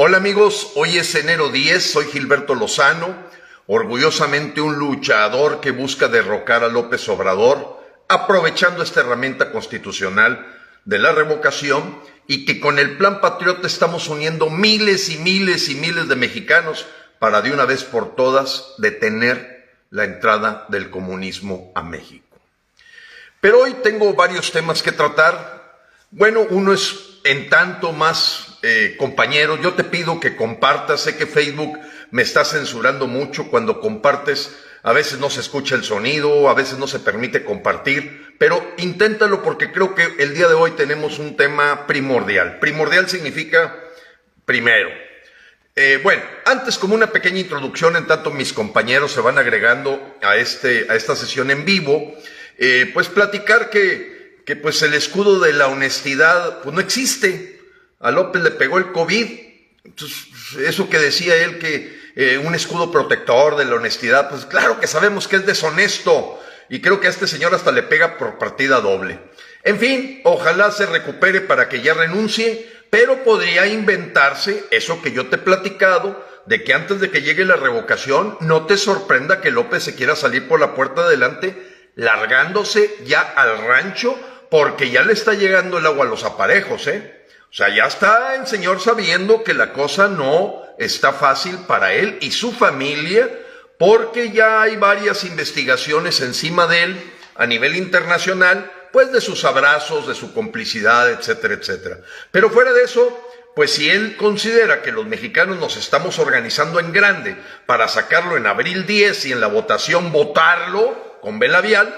Hola amigos, hoy es enero 10, soy Gilberto Lozano, orgullosamente un luchador que busca derrocar a López Obrador, aprovechando esta herramienta constitucional de la revocación y que con el Plan Patriota estamos uniendo miles y miles y miles de mexicanos para de una vez por todas detener la entrada del comunismo a México. Pero hoy tengo varios temas que tratar. Bueno, uno es en tanto más eh, compañeros, yo te pido que compartas, sé que Facebook me está censurando mucho cuando compartes, a veces no se escucha el sonido, a veces no se permite compartir, pero inténtalo porque creo que el día de hoy tenemos un tema primordial. Primordial significa primero. Eh, bueno, antes como una pequeña introducción, en tanto mis compañeros se van agregando a, este, a esta sesión en vivo, eh, pues platicar que, que pues el escudo de la honestidad pues no existe. A López le pegó el COVID. eso que decía él que eh, un escudo protector de la honestidad, pues claro que sabemos que es deshonesto. Y creo que a este señor hasta le pega por partida doble. En fin, ojalá se recupere para que ya renuncie, pero podría inventarse eso que yo te he platicado, de que antes de que llegue la revocación, no te sorprenda que López se quiera salir por la puerta adelante, largándose ya al rancho, porque ya le está llegando el agua a los aparejos, ¿eh? O sea, ya está el Señor sabiendo que la cosa no está fácil para él y su familia, porque ya hay varias investigaciones encima de él a nivel internacional, pues de sus abrazos, de su complicidad, etcétera, etcétera. Pero fuera de eso, pues si él considera que los mexicanos nos estamos organizando en grande para sacarlo en abril 10 y en la votación votarlo con vela vial,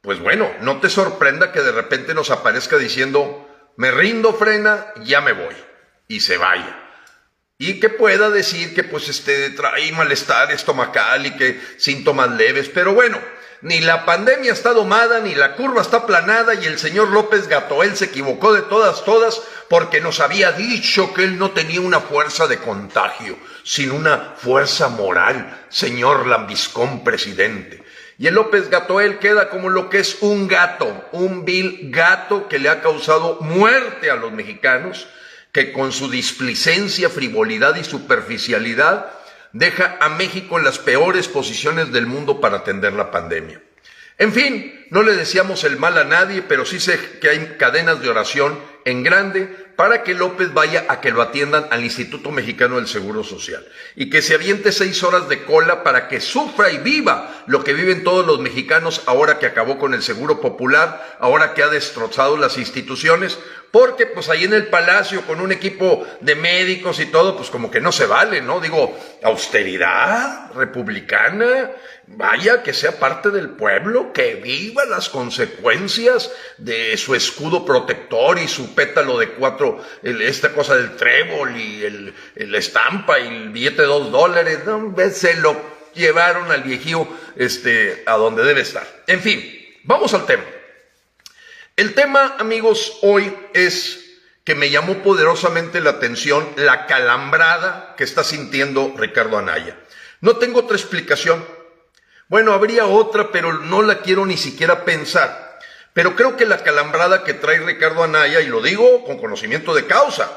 pues bueno, no te sorprenda que de repente nos aparezca diciendo, me rindo, frena, ya me voy y se vaya. Y que pueda decir que pues este trae malestar estomacal y que síntomas leves, pero bueno, ni la pandemia está domada, ni la curva está aplanada y el señor López Gatoel se equivocó de todas, todas, porque nos había dicho que él no tenía una fuerza de contagio, sino una fuerza moral, señor Lambiscón presidente. Y el López Gatoel queda como lo que es un gato, un vil gato que le ha causado muerte a los mexicanos, que con su displicencia, frivolidad y superficialidad deja a México en las peores posiciones del mundo para atender la pandemia. En fin, no le deseamos el mal a nadie, pero sí sé que hay cadenas de oración en grande para que López vaya a que lo atiendan al Instituto Mexicano del Seguro Social y que se aviente seis horas de cola para que sufra y viva lo que viven todos los mexicanos ahora que acabó con el Seguro Popular, ahora que ha destrozado las instituciones, porque pues ahí en el palacio con un equipo de médicos y todo, pues como que no se vale, ¿no? Digo, austeridad republicana, vaya que sea parte del pueblo, que viva las consecuencias de su escudo protector y su pétalo de cuatro, esta cosa del trébol y el, estampa y el billete de dos dólares, ¿no? se lo llevaron al viejío este, a donde debe estar. En fin, vamos al tema. El tema, amigos, hoy es que me llamó poderosamente la atención la calambrada que está sintiendo Ricardo Anaya. No tengo otra explicación. Bueno, habría otra, pero no la quiero ni siquiera pensar. Pero creo que la calambrada que trae Ricardo Anaya, y lo digo con conocimiento de causa,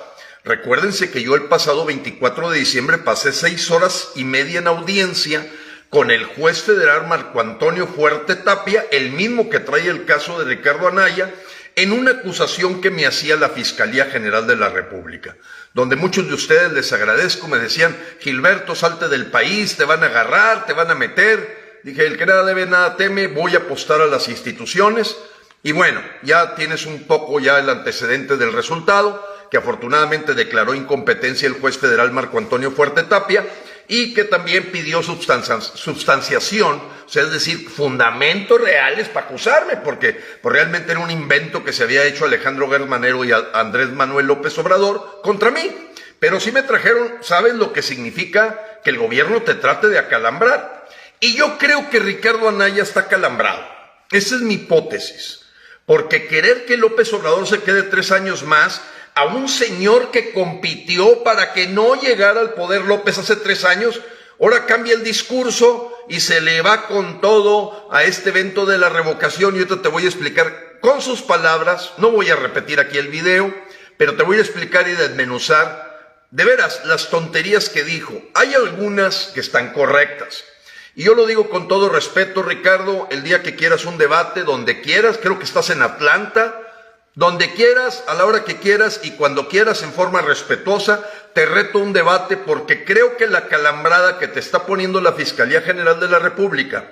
recuérdense que yo el pasado 24 de diciembre pasé seis horas y media en audiencia con el juez federal Marco Antonio Fuerte Tapia, el mismo que trae el caso de Ricardo Anaya, en una acusación que me hacía la Fiscalía General de la República, donde muchos de ustedes les agradezco, me decían, Gilberto, salte del país, te van a agarrar, te van a meter. Dije, el que nada debe, nada teme, voy a apostar a las instituciones. Y bueno, ya tienes un poco ya el antecedente del resultado, que afortunadamente declaró incompetencia el juez federal Marco Antonio Fuerte Tapia, y que también pidió sustanciación, o sea, es decir, fundamentos reales para acusarme, porque pues, realmente era un invento que se había hecho Alejandro Germanero y Andrés Manuel López Obrador contra mí. Pero sí me trajeron, ¿saben lo que significa que el gobierno te trate de acalambrar? Y yo creo que Ricardo Anaya está acalambrado. Esa es mi hipótesis. Porque querer que López Obrador se quede tres años más a un señor que compitió para que no llegara al poder López hace tres años, ahora cambia el discurso y se le va con todo a este evento de la revocación. Y ahorita te voy a explicar con sus palabras, no voy a repetir aquí el video, pero te voy a explicar y desmenuzar. De veras, las tonterías que dijo, hay algunas que están correctas. Y yo lo digo con todo respeto, Ricardo, el día que quieras un debate, donde quieras, creo que estás en Atlanta, donde quieras, a la hora que quieras y cuando quieras en forma respetuosa, te reto un debate porque creo que la calambrada que te está poniendo la Fiscalía General de la República,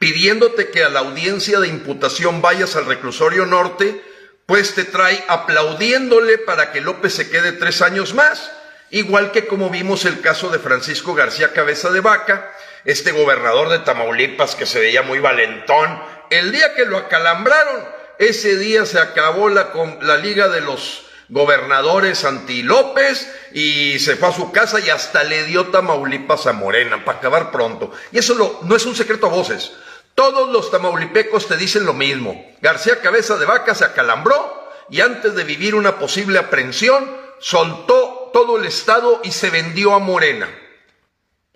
pidiéndote que a la audiencia de imputación vayas al reclusorio norte, pues te trae aplaudiéndole para que López se quede tres años más, igual que como vimos el caso de Francisco García Cabeza de Vaca, este gobernador de Tamaulipas que se veía muy valentón, el día que lo acalambraron, ese día se acabó la, la liga de los gobernadores anti López y se fue a su casa y hasta le dio Tamaulipas a Morena para acabar pronto. Y eso no es un secreto a voces. Todos los tamaulipecos te dicen lo mismo. García Cabeza de Vaca se acalambró y antes de vivir una posible aprehensión, soltó todo el Estado y se vendió a Morena.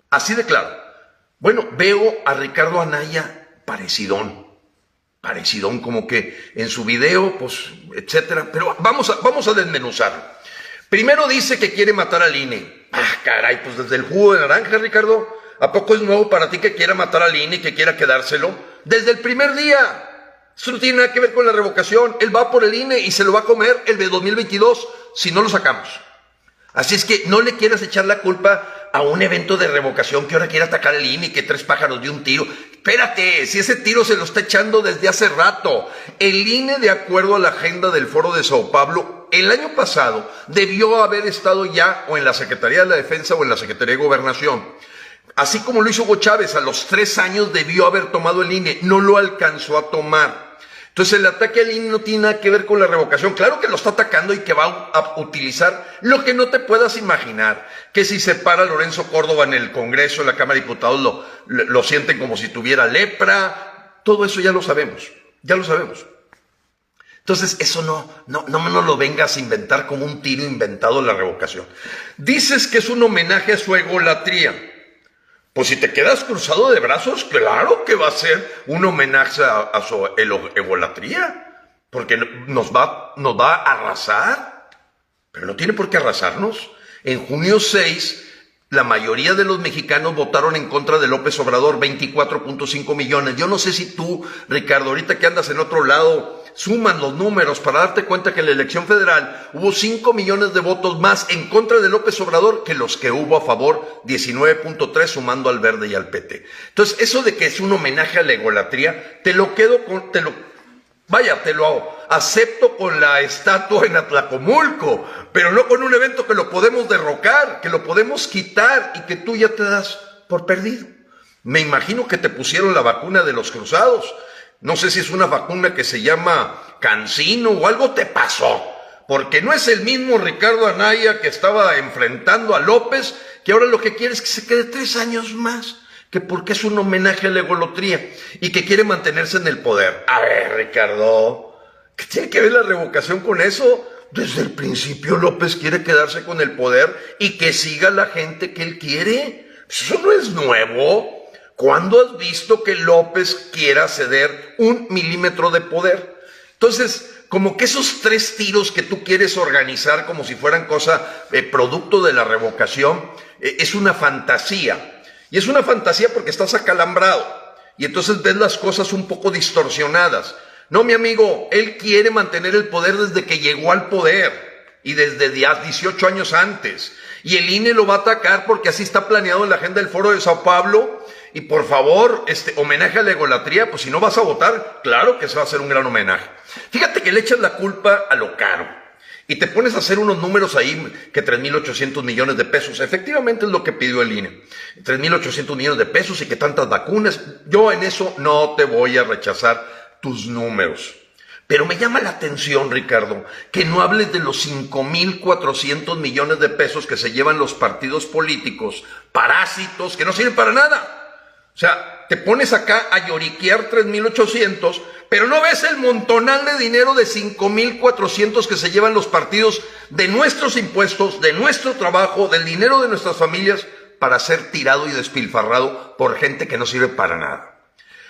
Así de claro. Bueno, veo a Ricardo Anaya parecidón parecidón como que en su video, pues, etcétera. Pero vamos a, vamos a desmenuzarlo. Primero dice que quiere matar al INE. Ah, caray, pues desde el jugo de naranja, Ricardo. ¿A poco es nuevo para ti que quiera matar al INE que quiera quedárselo? Desde el primer día. Eso no tiene nada que ver con la revocación. Él va por el INE y se lo va a comer el de 2022 si no lo sacamos. Así es que no le quieras echar la culpa a un evento de revocación que ahora quiere atacar el INE y que tres pájaros de un tiro. Espérate, si ese tiro se lo está echando desde hace rato. El INE, de acuerdo a la agenda del Foro de Sao Paulo, el año pasado debió haber estado ya o en la Secretaría de la Defensa o en la Secretaría de Gobernación. Así como lo hizo Hugo Chávez, a los tres años debió haber tomado el INE, no lo alcanzó a tomar. Entonces el ataque al INE no tiene nada que ver con la revocación. Claro que lo está atacando y que va a utilizar lo que no te puedas imaginar. Que si se para Lorenzo Córdoba en el Congreso, en la Cámara de Diputados, lo, lo sienten como si tuviera lepra. Todo eso ya lo sabemos. Ya lo sabemos. Entonces, eso no, no, no lo vengas a inventar como un tiro inventado la revocación. Dices que es un homenaje a su egolatría. Pues si te quedas cruzado de brazos, claro que va a ser un homenaje a, su egolatría, porque nos va, nos va a arrasar, pero no tiene por qué arrasarnos. En junio 6, la mayoría de los mexicanos votaron en contra de López Obrador, 24.5 millones. Yo no sé si tú, Ricardo, ahorita que andas en otro lado, suman los números para darte cuenta que en la elección federal hubo 5 millones de votos más en contra de López Obrador que los que hubo a favor, 19.3 sumando al verde y al PT. Entonces, eso de que es un homenaje a la egolatría, te lo quedo con, te lo, vaya, te lo acepto con la estatua en Atlacomulco, pero no con un evento que lo podemos derrocar, que lo podemos quitar y que tú ya te das por perdido. Me imagino que te pusieron la vacuna de los cruzados no sé si es una vacuna que se llama Cancino o algo te pasó. Porque no es el mismo Ricardo Anaya que estaba enfrentando a López, que ahora lo que quiere es que se quede tres años más, que porque es un homenaje a la egolotría y que quiere mantenerse en el poder. A ver, Ricardo, ¿qué tiene que ver la revocación con eso? Desde el principio López quiere quedarse con el poder y que siga la gente que él quiere. Eso no es nuevo. ¿Cuándo has visto que López quiera ceder un milímetro de poder? Entonces, como que esos tres tiros que tú quieres organizar como si fueran cosa, eh, producto de la revocación, eh, es una fantasía. Y es una fantasía porque estás acalambrado. Y entonces ves las cosas un poco distorsionadas. No, mi amigo, él quiere mantener el poder desde que llegó al poder y desde 18 años antes. Y el INE lo va a atacar porque así está planeado en la agenda del Foro de Sao Paulo y por favor, este homenaje a la egolatría, pues si no vas a votar, claro que se va a hacer un gran homenaje. Fíjate que le echas la culpa a lo caro. Y te pones a hacer unos números ahí que 3.800 millones de pesos. Efectivamente es lo que pidió el INE. 3.800 millones de pesos y que tantas vacunas. Yo en eso no te voy a rechazar tus números. Pero me llama la atención, Ricardo, que no hables de los 5.400 millones de pesos que se llevan los partidos políticos, parásitos, que no sirven para nada. O sea, te pones acá a lloriquear 3.800, pero no ves el montonal de dinero de 5.400 que se llevan los partidos de nuestros impuestos, de nuestro trabajo, del dinero de nuestras familias para ser tirado y despilfarrado por gente que no sirve para nada.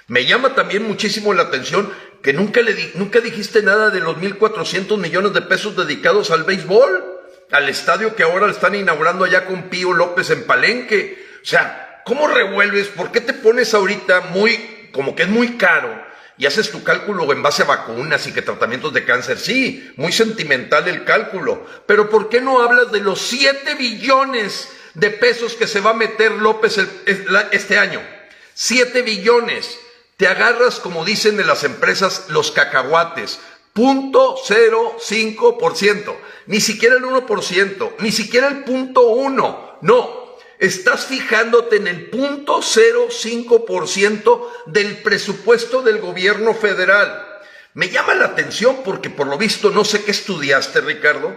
Me llama también muchísimo la atención que nunca, le nunca dijiste nada de los 1.400 millones de pesos dedicados al béisbol. al estadio que ahora están inaugurando allá con Pío López en Palenque. O sea, ¿cómo revuelves? ¿Por qué te pones ahorita muy, como que es muy caro? Y haces tu cálculo en base a vacunas y que tratamientos de cáncer. Sí, muy sentimental el cálculo. Pero ¿por qué no hablas de los 7 billones de pesos que se va a meter López este año? 7 billones. Te agarras, como dicen de las empresas, los cacahuates. Punto ciento, Ni siquiera el 1%, ni siquiera el punto 1. No, estás fijándote en el punto 0,5% del presupuesto del gobierno federal. Me llama la atención porque por lo visto no sé qué estudiaste, Ricardo,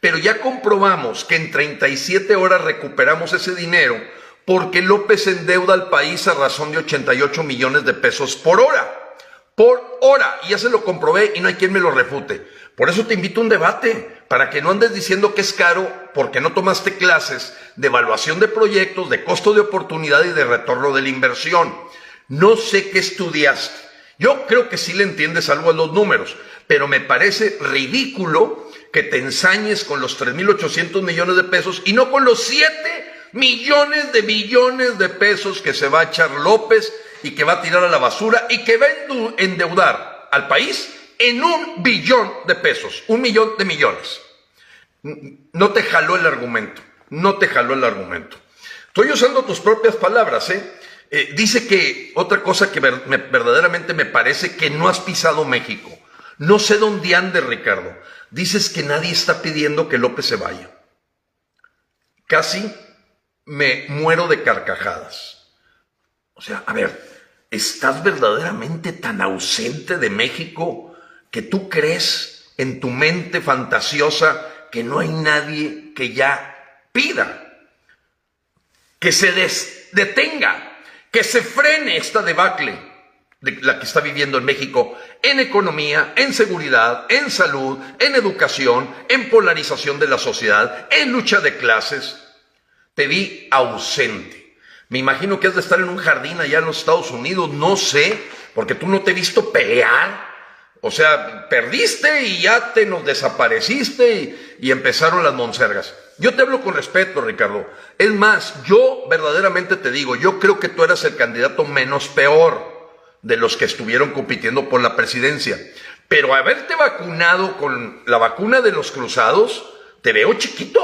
pero ya comprobamos que en 37 horas recuperamos ese dinero porque López endeuda al país a razón de 88 millones de pesos por hora. Por hora. Y ya se lo comprobé y no hay quien me lo refute. Por eso te invito a un debate, para que no andes diciendo que es caro porque no tomaste clases de evaluación de proyectos, de costo de oportunidad y de retorno de la inversión. No sé qué estudiaste. Yo creo que sí le entiendes algo a los números, pero me parece ridículo que te ensañes con los 3.800 millones de pesos y no con los 7 millones de billones de pesos que se va a echar López y que va a tirar a la basura y que va a endeudar al país en un billón de pesos, un millón de millones. No te jaló el argumento, no te jaló el argumento. Estoy usando tus propias palabras, ¿eh? eh dice que otra cosa que verdaderamente me parece que no has pisado México. No sé dónde ande, Ricardo. Dices que nadie está pidiendo que López se vaya. Casi me muero de carcajadas. O sea, a ver, ¿estás verdaderamente tan ausente de México que tú crees en tu mente fantasiosa que no hay nadie que ya pida? Que se detenga, que se frene esta debacle de la que está viviendo en México en economía, en seguridad, en salud, en educación, en polarización de la sociedad, en lucha de clases te vi ausente. Me imagino que has de estar en un jardín allá en los Estados Unidos, no sé, porque tú no te he visto pelear. O sea, perdiste y ya te nos desapareciste y, empezaron las monsergas. Yo te hablo con respeto, Ricardo. Es más, yo verdaderamente te digo, yo creo que tú eras el candidato menos peor de los que estuvieron compitiendo por la presidencia. Pero haberte vacunado con la vacuna de los cruzados, te veo chiquito,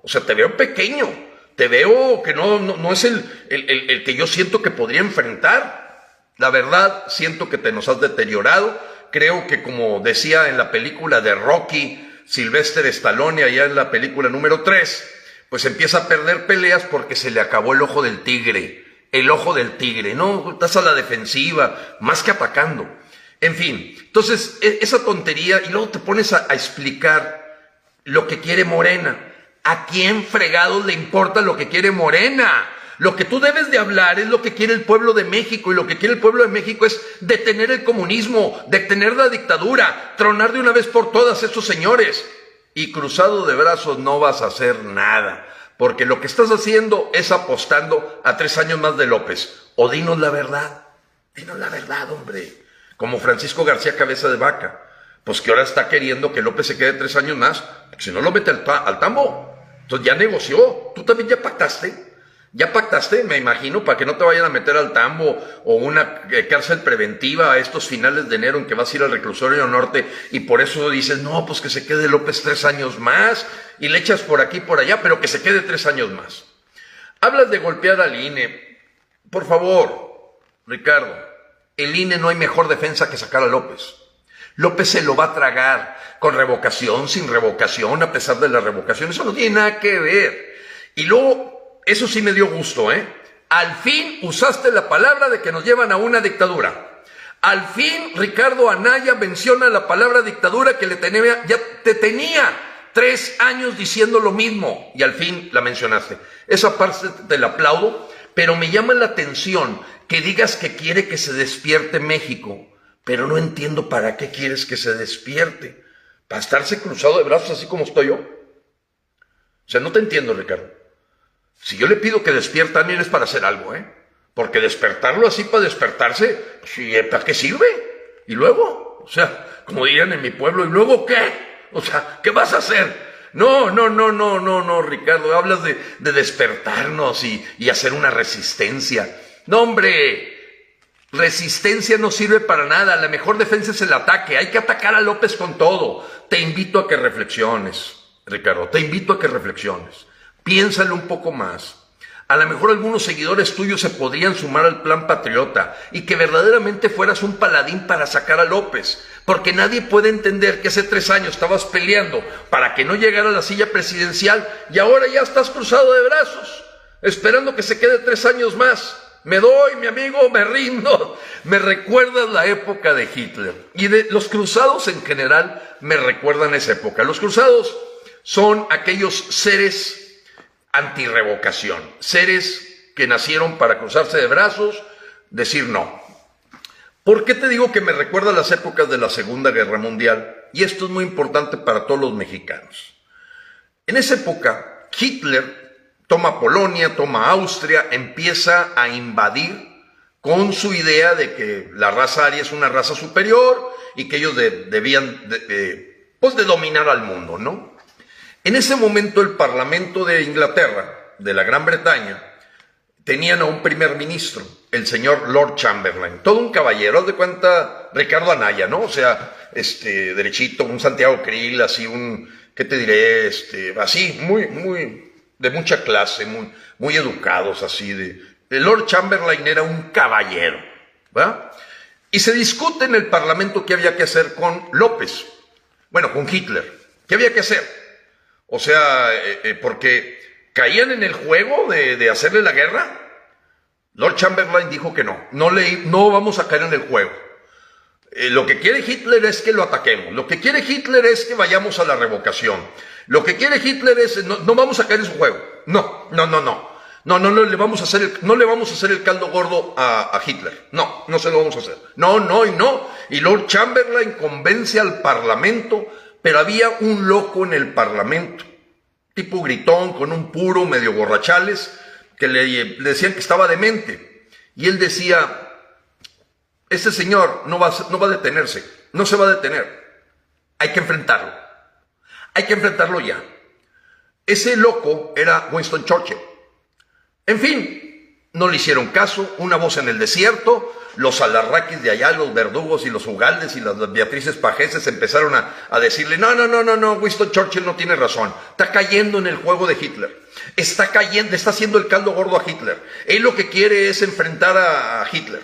o sea, te veo pequeño te veo que no, no, es el, el, que yo siento que podría enfrentar. La verdad, siento que te nos has deteriorado. Creo que como decía en la película de Rocky, Sylvester Stallone, allá en la película número 3, pues empieza a perder peleas porque se le acabó el ojo del tigre. El ojo del tigre, no, estás a la defensiva, más que atacando. En fin, entonces e, esa tontería y luego te pones a explicar lo que quiere Morena. ¿A quién fregados le importa lo que quiere Morena? Lo que tú debes de hablar es lo que quiere el pueblo de México y lo que quiere el pueblo de México es detener el comunismo, detener la dictadura, tronar de una vez por todas estos señores. Y cruzado de brazos no vas a hacer nada, porque lo que estás haciendo es apostando a tres años más de López. O dinos la verdad, dinos la verdad, hombre. Como Francisco García Cabeza de Vaca, pues que ahora está queriendo que López se quede tres años más, si no lo mete al, al tambo. Entonces ya negoció, tú también ya pactaste, ya pactaste, me imagino, para que no te vayan a meter al tambo o una eh, cárcel preventiva a estos finales de enero en que vas a ir al reclusorio norte y por eso dices, no, pues que se quede López tres años más y le echas por aquí por allá, pero que se quede tres años más. Hablas de golpear al INE. Por favor, Ricardo, el INE no hay mejor defensa que sacar a López. López se lo va a tragar con revocación, sin revocación, a pesar de la revocación. Eso no tiene nada que ver. Y luego, eso sí me dio gusto, ¿eh? Al fin usaste la palabra de que nos llevan a una dictadura. Al fin Ricardo Anaya menciona la palabra dictadura que le tenía, ya te tenía tres años diciendo lo mismo y al fin la mencionaste. Esa parte te la aplaudo, pero me llama la atención que digas que quiere que se despierte México pero no entiendo para qué quieres que se despierte. ¿Para estarse cruzado de brazos así como estoy yo? O sea, no te entiendo, Ricardo. Si yo le pido que despierte alguien es para hacer algo, ¿eh? Porque despertarlo así para despertarse, pues, ¿para qué sirve? Y luego, o sea, como dirían en mi pueblo, ¿y luego qué? O sea, ¿qué vas a hacer? No, no, no, no, no, no, Ricardo, hablas de, despertarnos y, y hacer una resistencia. No, hombre, Resistencia no sirve para nada, la mejor defensa es el ataque, hay que atacar a López con todo. Te invito a que reflexiones, Ricardo, te invito a que reflexiones. Piénsale un poco más. A lo mejor algunos seguidores tuyos se podrían sumar al plan patriota y que verdaderamente fueras un paladín para sacar a López, porque nadie puede entender que hace tres años estabas peleando para que no llegara a la silla presidencial y ahora ya estás cruzado de brazos, esperando que se quede tres años más. Me doy, mi amigo, me rindo. Me recuerdas la época de Hitler. Y de los cruzados en general me recuerdan esa época. Los cruzados son aquellos seres antirrevocación, seres que nacieron para cruzarse de brazos, decir no. ¿Por qué te digo que me recuerda las épocas de la Segunda Guerra Mundial? Y esto es muy importante para todos los mexicanos. En esa época, Hitler toma Polonia, toma Austria, empieza a invadir con su idea de que la raza aria es una raza superior y que ellos debían pues de dominar al mundo, ¿no? En ese momento el Parlamento de Inglaterra, de la Gran Bretaña, tenían a un primer ministro, el señor Lord Chamberlain, todo un caballero, de cuenta Ricardo Anaya, ¿no? O sea, este, derechito, un Santiago Krill, así un, ¿qué te diré? Este, así, muy, muy, de mucha clase, muy, muy educados, así de. El Lord Chamberlain era un caballero, ¿va? Y se discute en el Parlamento qué había que hacer con López, bueno, con Hitler, qué había que hacer. O sea, eh, eh, porque caían en el juego de, hacerle la guerra. Lord Chamberlain dijo que no, no, le, no vamos a caer en el juego. Eh, lo que quiere Hitler es que lo ataquemos. Lo que quiere Hitler es que vayamos a la revocación. Lo que quiere Hitler es, no, vamos a caer en su juego. No, no, no, no. No, no, no le vamos a hacer el, no le vamos a hacer el caldo gordo a Hitler. No, no se lo vamos a hacer. No, no y no. Y Lord Chamberlain convence al Parlamento pero había un loco en el Parlamento, tipo gritón, con un puro, medio borrachales, que le, decían que estaba demente. Y él decía, este señor no va, no va a detenerse, no se va a detener. Hay que enfrentarlo. Hay que enfrentarlo ya. Ese loco era Winston Churchill. En fin, no le hicieron caso, una voz en el desierto, los alarraquis de allá, los verdugos y los ugaldes y las Beatrices Pajeses empezaron a, decirle, no, no, no, no, no, Winston Churchill no tiene razón, está cayendo en el juego de Hitler, está cayendo, está haciendo el caldo gordo a Hitler, él lo que quiere es enfrentar a, Hitler.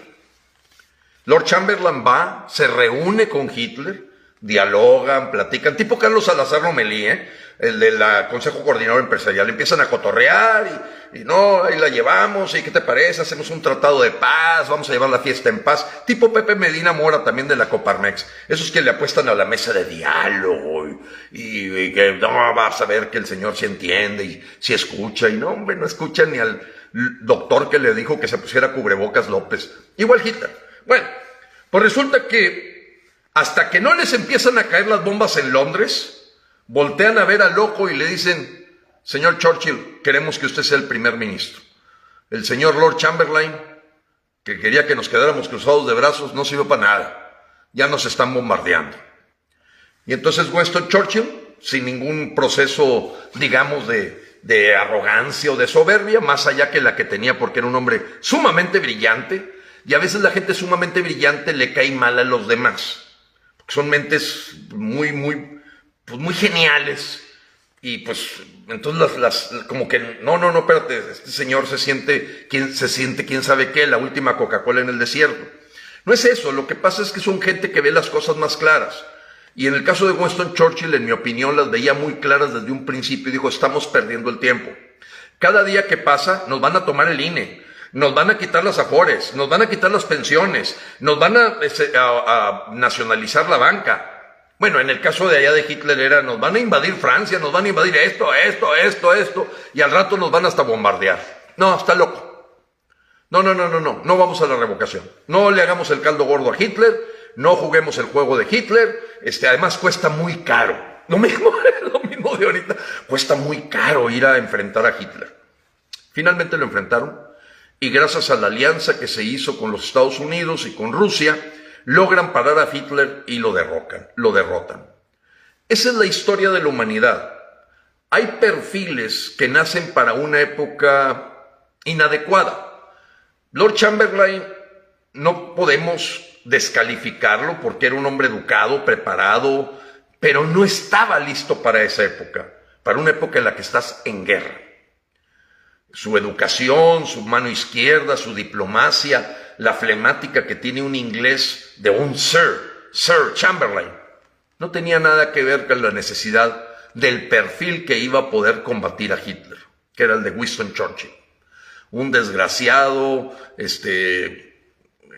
Lord Chamberlain va, se reúne con Hitler, dialogan, platican, tipo Carlos Salazar Lomelí, ¿eh? El del Consejo Coordinador Empresarial, empiezan a cotorrear y no, ahí la llevamos, ¿y qué te parece? Hacemos un tratado de paz, vamos a llevar la fiesta en paz. Tipo Pepe Medina Mora también de la Coparmex. Esos que le apuestan a la mesa de diálogo y, que no, vas a ver que el señor se entiende y si escucha. Y no, hombre, no escucha ni al doctor que le dijo que se pusiera cubrebocas López. Igual Hitler. Bueno, pues resulta que hasta que no les empiezan a caer las bombas en Londres, voltean a ver al loco y le dicen, Señor Churchill, queremos que usted sea el primer ministro. El señor Lord Chamberlain, que quería que nos quedáramos cruzados de brazos, no sirve para nada. Ya nos están bombardeando. Y entonces Winston Churchill, sin ningún proceso, digamos, de, arrogancia o de soberbia, más allá que la que tenía porque era un hombre sumamente brillante, y a veces la gente sumamente brillante le cae mal a los demás. Son mentes muy, muy, pues muy geniales, y pues, entonces las, como que, no, no, no, espérate, este señor se siente, quién, se siente quién sabe qué, la última Coca-Cola en el desierto. No es eso, lo que pasa es que son gente que ve las cosas más claras. Y en el caso de Winston Churchill, en mi opinión, las veía muy claras desde un principio y dijo, estamos perdiendo el tiempo. Cada día que pasa, nos van a tomar el INE, nos van a quitar las afores, nos van a quitar las pensiones, nos van a este, nacionalizar la banca, bueno, en el caso de allá de Hitler era, nos van a invadir Francia, nos van a invadir esto, esto, esto, esto, y al rato nos van hasta bombardear. No, está loco. No, no, no, no, no, no vamos a la revocación. No le hagamos el caldo gordo a Hitler, no juguemos el juego de Hitler, este, además cuesta muy caro. Lo mismo, lo mismo de ahorita, cuesta muy caro ir a enfrentar a Hitler. Finalmente lo enfrentaron y gracias a la alianza que se hizo con los Estados Unidos y con Rusia, logran parar a Hitler y lo derrocan, lo derrotan. Esa es la historia de la humanidad. hay perfiles que nacen para una época inadecuada. Lord Chamberlain no podemos descalificarlo porque era un hombre educado, preparado, pero no estaba listo para esa época, para una época en la que estás en guerra. Su educación, su mano izquierda, su diplomacia, la flemática que tiene un inglés de un Sir, Sir Chamberlain, no tenía nada que ver con la necesidad del perfil que iba a poder combatir a Hitler, que era el de Winston Churchill. Un desgraciado, este,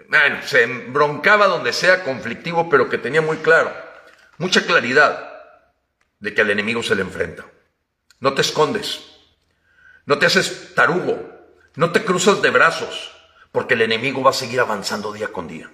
bueno, se embroncaba donde sea conflictivo, pero que tenía muy claro, mucha claridad de que al enemigo se le enfrenta. No te escondes, no te haces tarugo, no te cruzas de brazos, porque el enemigo va a seguir avanzando día con día.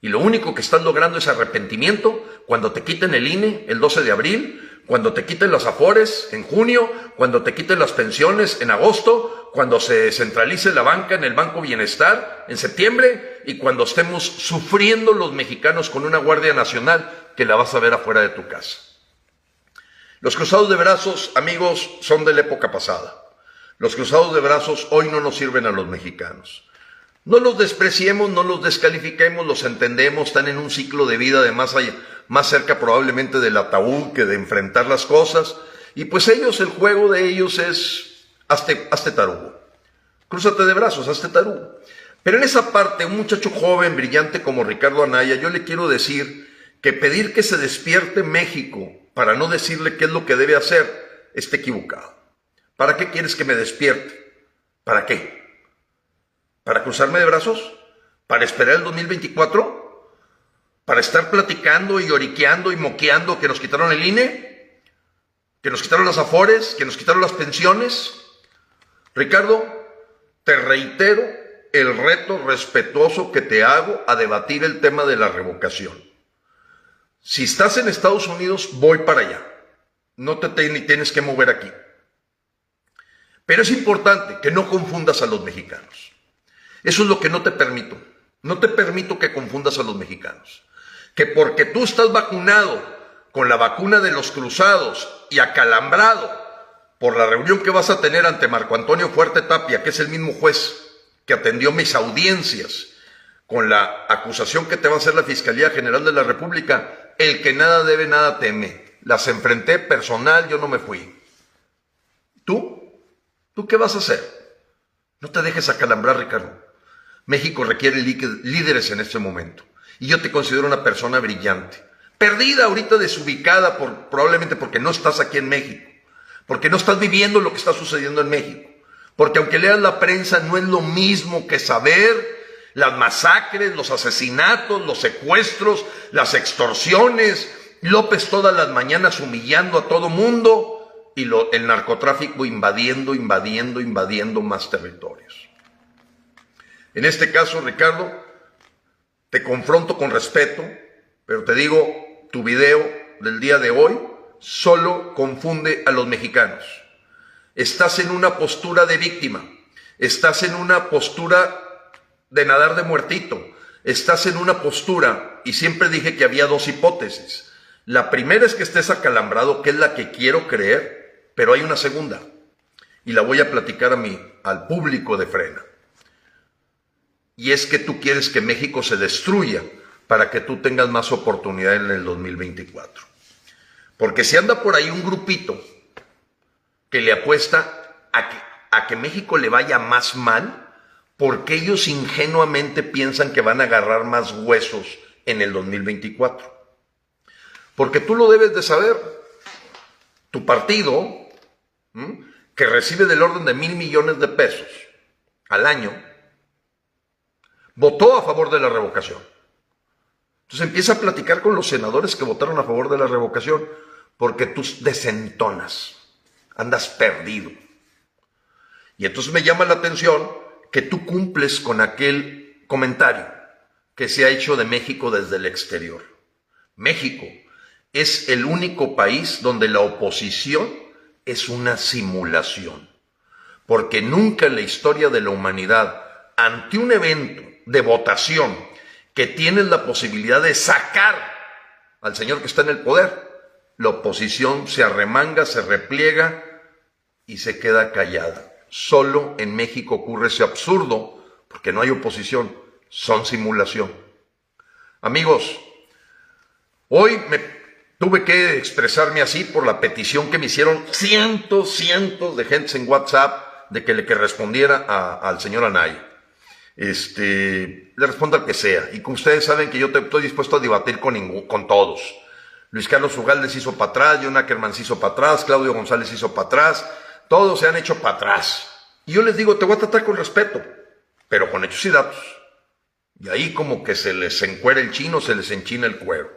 Y lo único que estás logrando es arrepentimiento cuando te quiten el INE el 12 de abril, cuando te quiten los afores en junio, cuando te quiten las pensiones en agosto, cuando se centralice la banca en el Banco Bienestar en septiembre y cuando estemos sufriendo los mexicanos con una Guardia Nacional que la vas a ver afuera de tu casa. Los cruzados de brazos, amigos, son de la época pasada. Los cruzados de brazos hoy no nos sirven a los mexicanos. No los despreciemos, no los descalifiquemos, los entendemos, están en un ciclo de vida de más allá, más cerca probablemente del ataúd que de enfrentar las cosas. Y pues ellos, el juego de ellos es, hazte, hazte tarugo. Crúzate de brazos, hazte tarugo. Pero en esa parte, un muchacho joven, brillante como Ricardo Anaya, yo le quiero decir que pedir que se despierte México para no decirle qué es lo que debe hacer, está equivocado. ¿Para qué quieres que me despierte? ¿Para qué? ¿Para cruzarme de brazos? ¿Para esperar el 2024? para estar platicando y lloriqueando y moqueando que nos quitaron el INE, que nos quitaron las afores, que nos quitaron las pensiones. Ricardo, te reitero el reto respetuoso que te hago a debatir el tema de la revocación. Si estás en Estados Unidos, voy para allá. No te ni tienes que mover aquí. Pero es importante que no confundas a los mexicanos. Eso es lo que no te permito. No te permito que confundas a los mexicanos que porque tú estás vacunado con la vacuna de los cruzados y acalambrado por la reunión que vas a tener ante Marco Antonio Fuerte Tapia, que es el mismo juez que atendió mis audiencias con la acusación que te va a hacer la Fiscalía General de la República, el que nada debe, nada teme. Las enfrenté personal, yo no me fui. ¿Tú? ¿Tú qué vas a hacer? No te dejes acalambrar, Ricardo. México requiere líderes en este momento. Y yo te considero una persona brillante. Perdida ahorita desubicada por, probablemente porque no estás aquí en México. Porque no estás viviendo lo que está sucediendo en México. Porque aunque leas la prensa no es lo mismo que saber las masacres, los asesinatos, los secuestros, las extorsiones. López todas las mañanas humillando a todo mundo y el narcotráfico invadiendo, invadiendo, invadiendo más territorios. En este caso, Ricardo, te confronto con respeto, pero te digo, tu video del día de hoy solo confunde a los mexicanos. Estás en una postura de víctima, estás en una postura de nadar de muertito, estás en una postura, y siempre dije que había dos hipótesis. La primera es que estés acalambrado, que es la que quiero creer, pero hay una segunda, y la voy a platicar a mí, al público de frena y es que tú quieres que México se destruya para que tú tengas más oportunidad en el 2024. Porque si anda por ahí un grupito que le apuesta a que, a que México le vaya más mal, porque ellos ingenuamente piensan que van a agarrar más huesos en el 2024. Porque tú lo debes de saber. Tu partido, que recibe del orden de mil millones de pesos al año, votó a favor de la revocación. Entonces empieza a platicar con los senadores que votaron a favor de la revocación, porque tú desentonas, andas perdido. Y entonces me llama la atención que tú cumples con aquel comentario que se ha hecho de México desde el exterior. México es el único país donde la oposición es una simulación, porque nunca en la historia de la humanidad, ante un evento de votación que tienes la posibilidad de sacar al señor que está en el poder, la oposición se arremanga, se repliega y se queda callada. Solo en México ocurre ese absurdo, porque no hay oposición, son simulación. Amigos, hoy me tuve que expresarme así por la petición que me hicieron cientos, cientos de gentes en WhatsApp de que le que respondiera al señor Anaya. Este, le respondo al que sea. Y como ustedes saben que yo estoy dispuesto a debatir con, con todos. Luis Carlos Ugaldes hizo para atrás, John Ackerman se hizo para atrás, Claudio González hizo para atrás, todos se han hecho para atrás. Y yo les digo, te voy a tratar con respeto, pero con hechos y datos. Y ahí como que se les encuera el chino, se les enchina el cuero.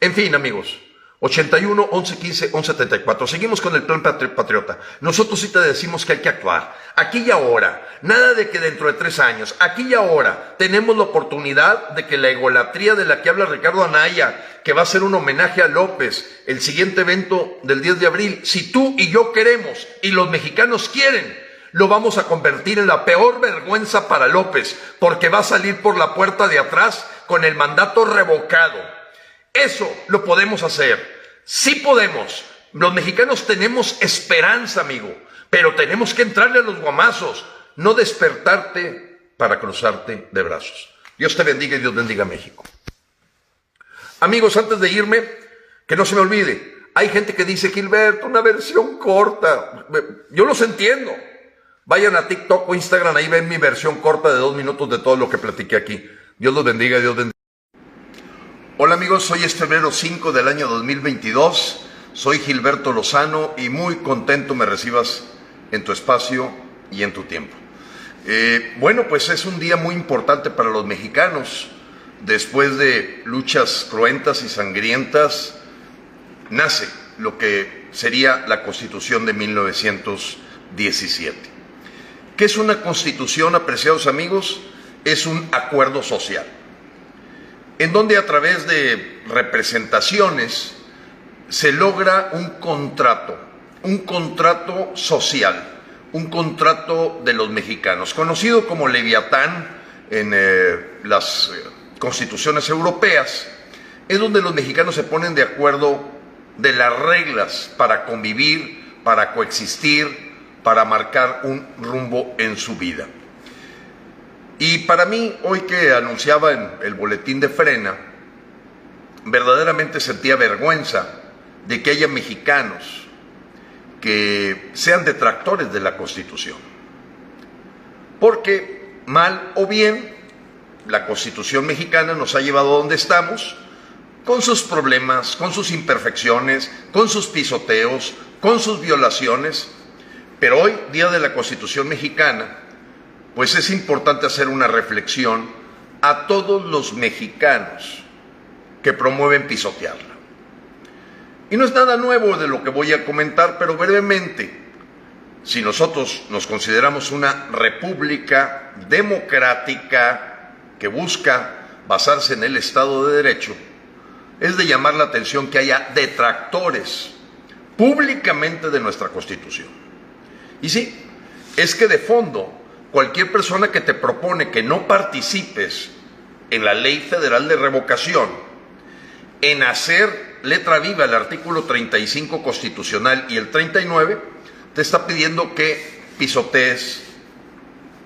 En fin, amigos, 81, 11, 15, 11, 74. Seguimos con el plan patriota. Nosotros sí te decimos que hay que actuar. Aquí y ahora. Nada de que dentro de tres años. Aquí y ahora tenemos la oportunidad de que la egolatría de la que habla Ricardo Anaya, que va a ser un homenaje a López, el siguiente evento del 10 de abril, si tú y yo queremos y los mexicanos quieren, lo vamos a convertir en la peor vergüenza para López, porque va a salir por la puerta de atrás con el mandato revocado. Eso lo podemos hacer. Sí podemos. Los mexicanos tenemos esperanza, amigo, pero tenemos que entrarle a los guamazos, no despertarte para cruzarte de brazos. Dios te bendiga y Dios bendiga a México. Amigos, antes de irme, que no se me olvide, hay gente que dice, Gilberto, una versión corta. Yo los entiendo. Vayan a TikTok o Instagram, ahí ven mi versión corta de dos minutos de todo lo que platiqué aquí. Dios los bendiga, Dios bendiga. Hola amigos, hoy es febrero 5 del año 2022. Soy Gilberto Lozano y muy contento me recibas en tu espacio y en tu tiempo. Eh, bueno, pues es un día muy importante para los mexicanos. Después de luchas cruentas y sangrientas, nace lo que sería la Constitución de 1917. ¿Qué es una constitución, apreciados amigos? Es un acuerdo social en donde a través de representaciones se logra un contrato, un contrato social, un contrato de los mexicanos, conocido como Leviatán en eh, las eh, constituciones europeas, es donde los mexicanos se ponen de acuerdo de las reglas para convivir, para coexistir, para marcar un rumbo en su vida. Y para mí, hoy que anunciaba en el boletín de frena, verdaderamente sentía vergüenza de que haya mexicanos que sean detractores de la Constitución. Porque, mal o bien, la Constitución mexicana nos ha llevado donde estamos, con sus problemas, con sus imperfecciones, con sus pisoteos, con sus violaciones. Pero hoy, Día de la Constitución mexicana, pues es importante hacer una reflexión a todos los mexicanos que promueven pisotearla. Y no es nada nuevo de lo que voy a comentar, pero brevemente, si nosotros nos consideramos una república democrática que busca basarse en el Estado de Derecho, es de llamar la atención que haya detractores públicamente de nuestra Constitución. Y sí, es que de fondo cualquier persona que te propone que no participes en la ley federal de revocación, en hacer letra viva el artículo 35 constitucional y el 39, te está pidiendo que pisotees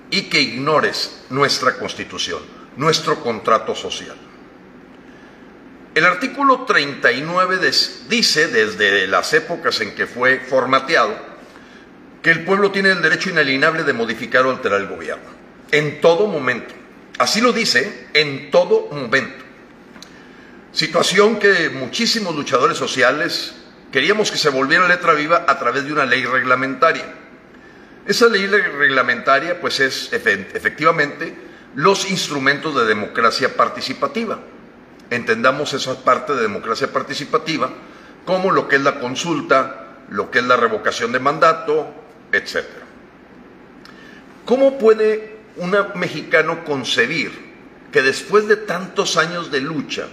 y que ignores nuestra constitución, nuestro contrato social. El artículo 39 dice, desde las épocas en que fue formateado, que el pueblo tiene el derecho inalienable de modificar o alterar el gobierno. En todo momento. Así lo dice, en todo momento. Situación que muchísimos luchadores sociales queríamos que se volviera letra viva a través de una ley reglamentaria. Esa ley reglamentaria pues es efectivamente los instrumentos de democracia participativa. Entendamos esa parte de democracia participativa como lo que es la consulta, lo que es la revocación de mandato, etc. ¿Cómo puede un mexicano concebir que después de tantos años de lucha,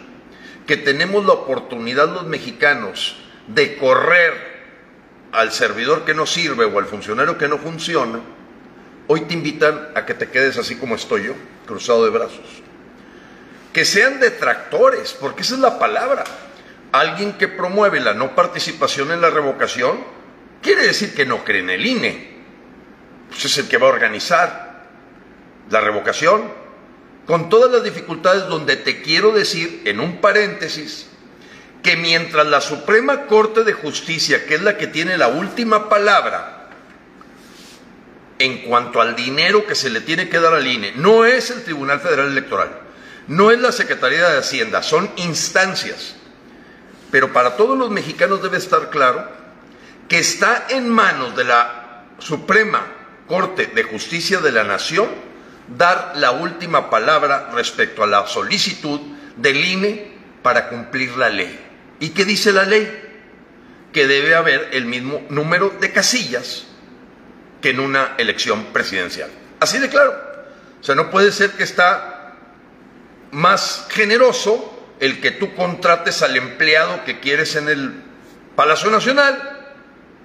que tenemos la oportunidad los mexicanos de correr al servidor que no sirve o al funcionario que no funciona, hoy te invitan a que te quedes así como estoy yo, cruzado de brazos. Que sean detractores, porque esa es la palabra. alguien que promueve la no participación en la revocación quiere decir que no cree en el INE. Pues es el que va a organizar la revocación, con todas las dificultades donde te quiero decir, en un paréntesis, que mientras la Suprema Corte de Justicia, que es la que tiene la última palabra en cuanto al dinero que se le tiene que dar al INE, no es el Tribunal Federal Electoral, no es la Secretaría de Hacienda, son instancias. Pero para todos los mexicanos debe estar claro que está en manos de la Suprema Corte de Justicia de la Nación dar la última palabra respecto a la solicitud del INE para cumplir la ley. ¿Y qué dice la ley? Que debe haber el mismo número de casillas que en una elección presidencial. Así de claro. O sea, no puede ser que está más generoso el que tú contrates al empleado que quieres en el Palacio Nacional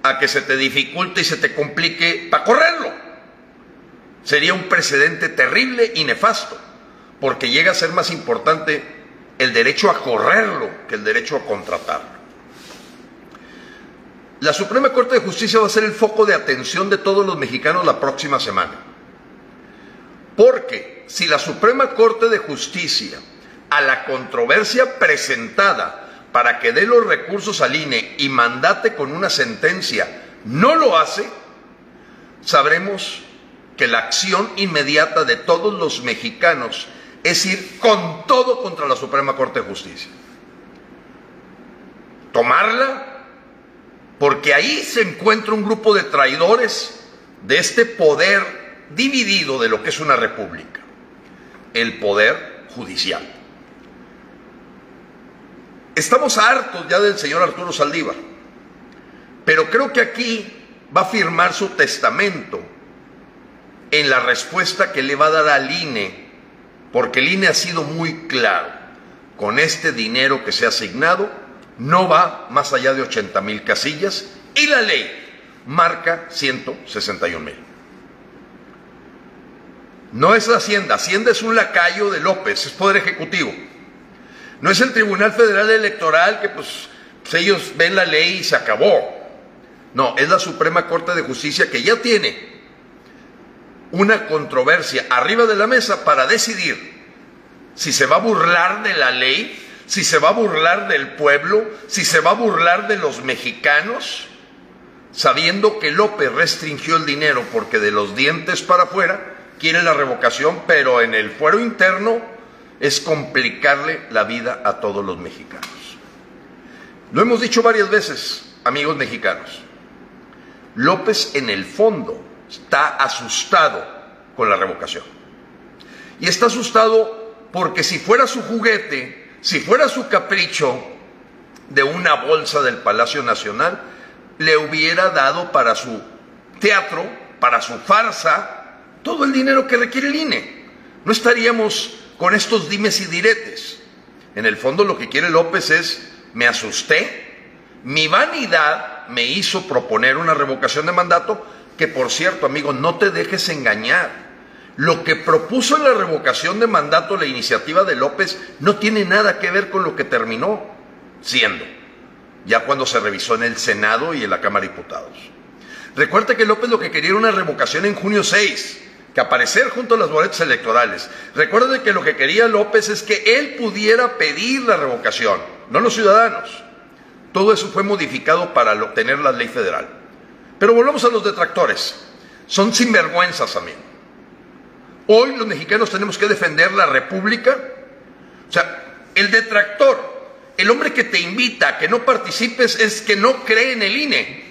a que se te dificulte y se te complique para correrlo. Sería un precedente terrible y nefasto, porque llega a ser más importante el derecho a correrlo que el derecho a contratarlo. La Suprema Corte de Justicia va a ser el foco de atención de todos los mexicanos la próxima semana. Porque si la Suprema Corte de Justicia, a la controversia presentada para que dé los recursos al INE y mandate con una sentencia, no lo hace, sabremos que la acción inmediata de todos los mexicanos es ir con todo contra la Suprema Corte de Justicia. Tomarla, porque ahí se encuentra un grupo de traidores de este poder dividido de lo que es una república, el poder judicial. Estamos hartos ya del señor Arturo Saldívar, pero creo que aquí va a firmar su testamento en la respuesta que le va a dar al INE, porque el INE ha sido muy claro, con este dinero que se ha asignado, no va más allá de 80 mil casillas y la ley marca 161 mil. No es Hacienda, Hacienda es un lacayo de López, es poder ejecutivo. No es el Tribunal Federal Electoral que pues, pues ellos ven la ley y se acabó. No, es la Suprema Corte de Justicia que ya tiene una controversia arriba de la mesa para decidir si se va a burlar de la ley, si se va a burlar del pueblo, si se va a burlar de los mexicanos, sabiendo que López restringió el dinero porque de los dientes para afuera quiere la revocación, pero en el fuero interno es complicarle la vida a todos los mexicanos. Lo hemos dicho varias veces, amigos mexicanos. López en el fondo está asustado con la revocación. Y está asustado porque si fuera su juguete, si fuera su capricho de una bolsa del Palacio Nacional, le hubiera dado para su teatro, para su farsa, todo el dinero que requiere el INE. No estaríamos con estos dimes y diretes. En el fondo lo que quiere López es, me asusté, mi vanidad me hizo proponer una revocación de mandato, que por cierto, amigo, no te dejes engañar. Lo que propuso en la revocación de mandato la iniciativa de López no tiene nada que ver con lo que terminó siendo, ya cuando se revisó en el Senado y en la Cámara de Diputados. Recuerda que López lo que quería era una revocación en junio 6, que aparecer junto a las boletas electorales. Recuerden que lo que quería López es que él pudiera pedir la revocación, no los ciudadanos. Todo eso fue modificado para obtener la ley federal. Pero volvamos a los detractores. Son sinvergüenzas, amigo. Hoy los mexicanos tenemos que defender la república. O sea, el detractor, el hombre que te invita a que no participes es que no cree en el INE.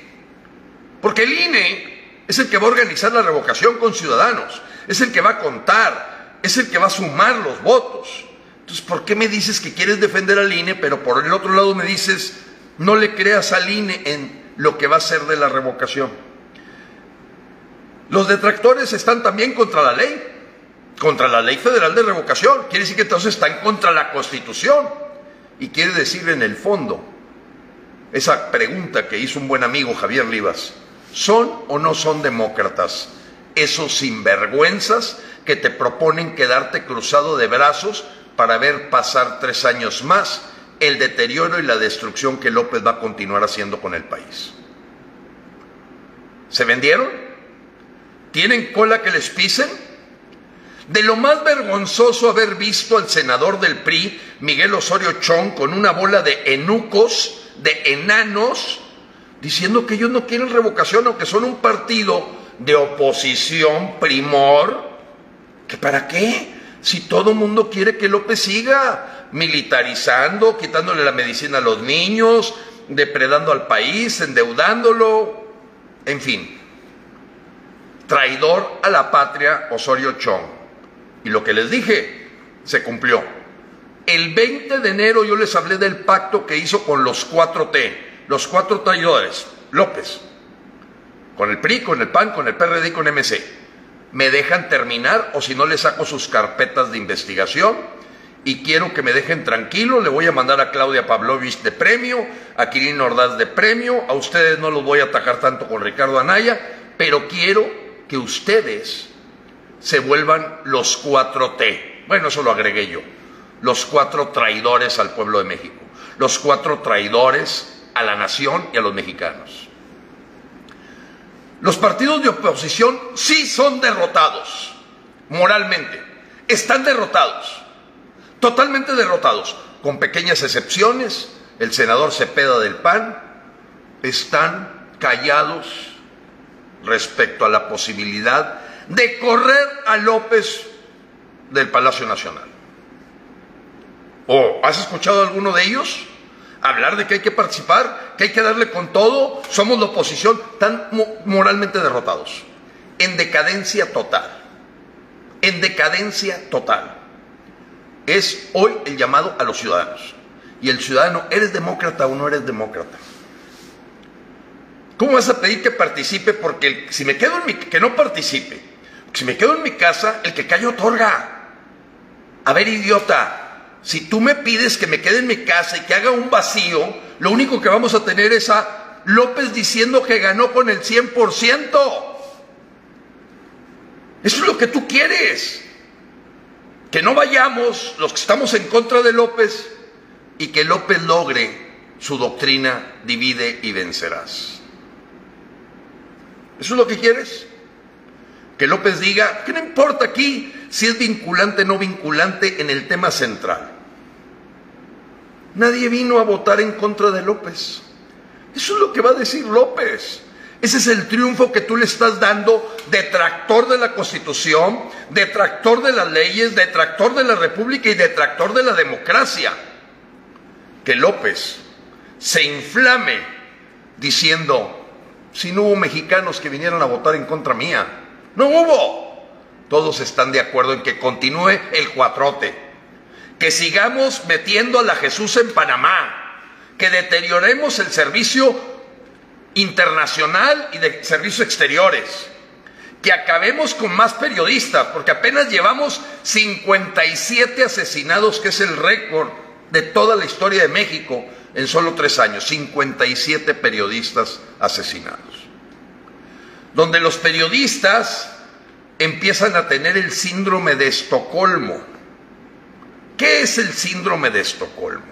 Porque el INE es el que va a organizar la revocación con ciudadanos, es el que va a contar, es el que va a sumar los votos. Entonces, ¿por qué me dices que quieres defender al INE, pero por el otro lado me dices, no le creas al INE en lo que va a ser de la revocación. Los detractores están también contra la ley, contra la ley federal de revocación. Quiere decir que entonces están contra la constitución. Y quiere decir en el fondo, esa pregunta que hizo un buen amigo Javier Rivas, ¿son o no son demócratas esos sinvergüenzas que te proponen quedarte cruzado de brazos para ver pasar tres años más el deterioro y la destrucción que López va a continuar haciendo con el país. ¿Se vendieron? ¿Tienen cola que les pisen? De lo más vergonzoso haber visto al senador del PRI, Miguel Osorio Chong, con una bola de enucos, de enanos, diciendo que ellos no quieren revocación, aunque son un partido de oposición primor, que para qué, si todo mundo quiere que López siga militarizando, quitándole la medicina a los niños, depredando al país, endeudándolo, en fin. Traidor a la patria Osorio Chong. Y lo que les dije se cumplió. El 20 de enero yo les hablé del pacto que hizo con los 4T, los cuatro traidores, López, con el PRI, con el PAN, con el PRD y con MC. Me dejan terminar o si no les saco sus carpetas de investigación y quiero que me dejen tranquilo. Le voy a mandar a Claudia Pavlovich de premio, a Kirin Ordaz de premio. A ustedes no los voy a atacar tanto con Ricardo Anaya, pero quiero que ustedes se vuelvan los 4T. Bueno, eso lo agregué yo. Los cuatro traidores al pueblo de México. Los cuatro traidores a la nación y a los mexicanos. Los partidos de oposición sí son derrotados, moralmente. Están derrotados, totalmente derrotados, con pequeñas excepciones. El senador Cepeda del PAN están callados respecto a la posibilidad de correr a López del Palacio Nacional. ¿O has escuchado a alguno de ellos hablar de que hay que participar, que hay que darle con todo? Somos la oposición, tan moralmente derrotados, en decadencia total, en decadencia total. Es hoy el llamado a los ciudadanos. Y el ciudadano, ¿eres demócrata o no eres demócrata? ¿Cómo vas a pedir que participe? Porque si me quedo en mi, que no participe, si me quedo en mi casa, el que calle otorga. A ver, idiota, si tú me pides que me quede en mi casa y que haga un vacío, lo único que vamos a tener es a López diciendo que ganó con el 100%. Eso es lo que tú quieres. Que no vayamos los que estamos en contra de López y que López logre su doctrina divide y vencerás. ¿Eso es lo que quieres? Que López diga, que no importa aquí si es vinculante o no vinculante en el tema central. Nadie vino a votar en contra de López. Eso es lo que va a decir López. Ese es el triunfo que tú le estás dando, detractor de la Constitución, detractor de las leyes, detractor de la República y detractor de la democracia. Que López se inflame diciendo, si no hubo mexicanos que vinieron a votar en contra mía, no hubo. Todos están de acuerdo en que continúe el cuatrote, que sigamos metiendo a la Jesús en Panamá, que deterioremos el servicio internacional y de servicios exteriores, que acabemos con más periodistas, porque apenas llevamos 57 asesinados, que es el récord de toda la historia de México en solo tres años, 57 periodistas asesinados donde los periodistas empiezan a tener el síndrome de Estocolmo. ¿Qué es el síndrome de Estocolmo?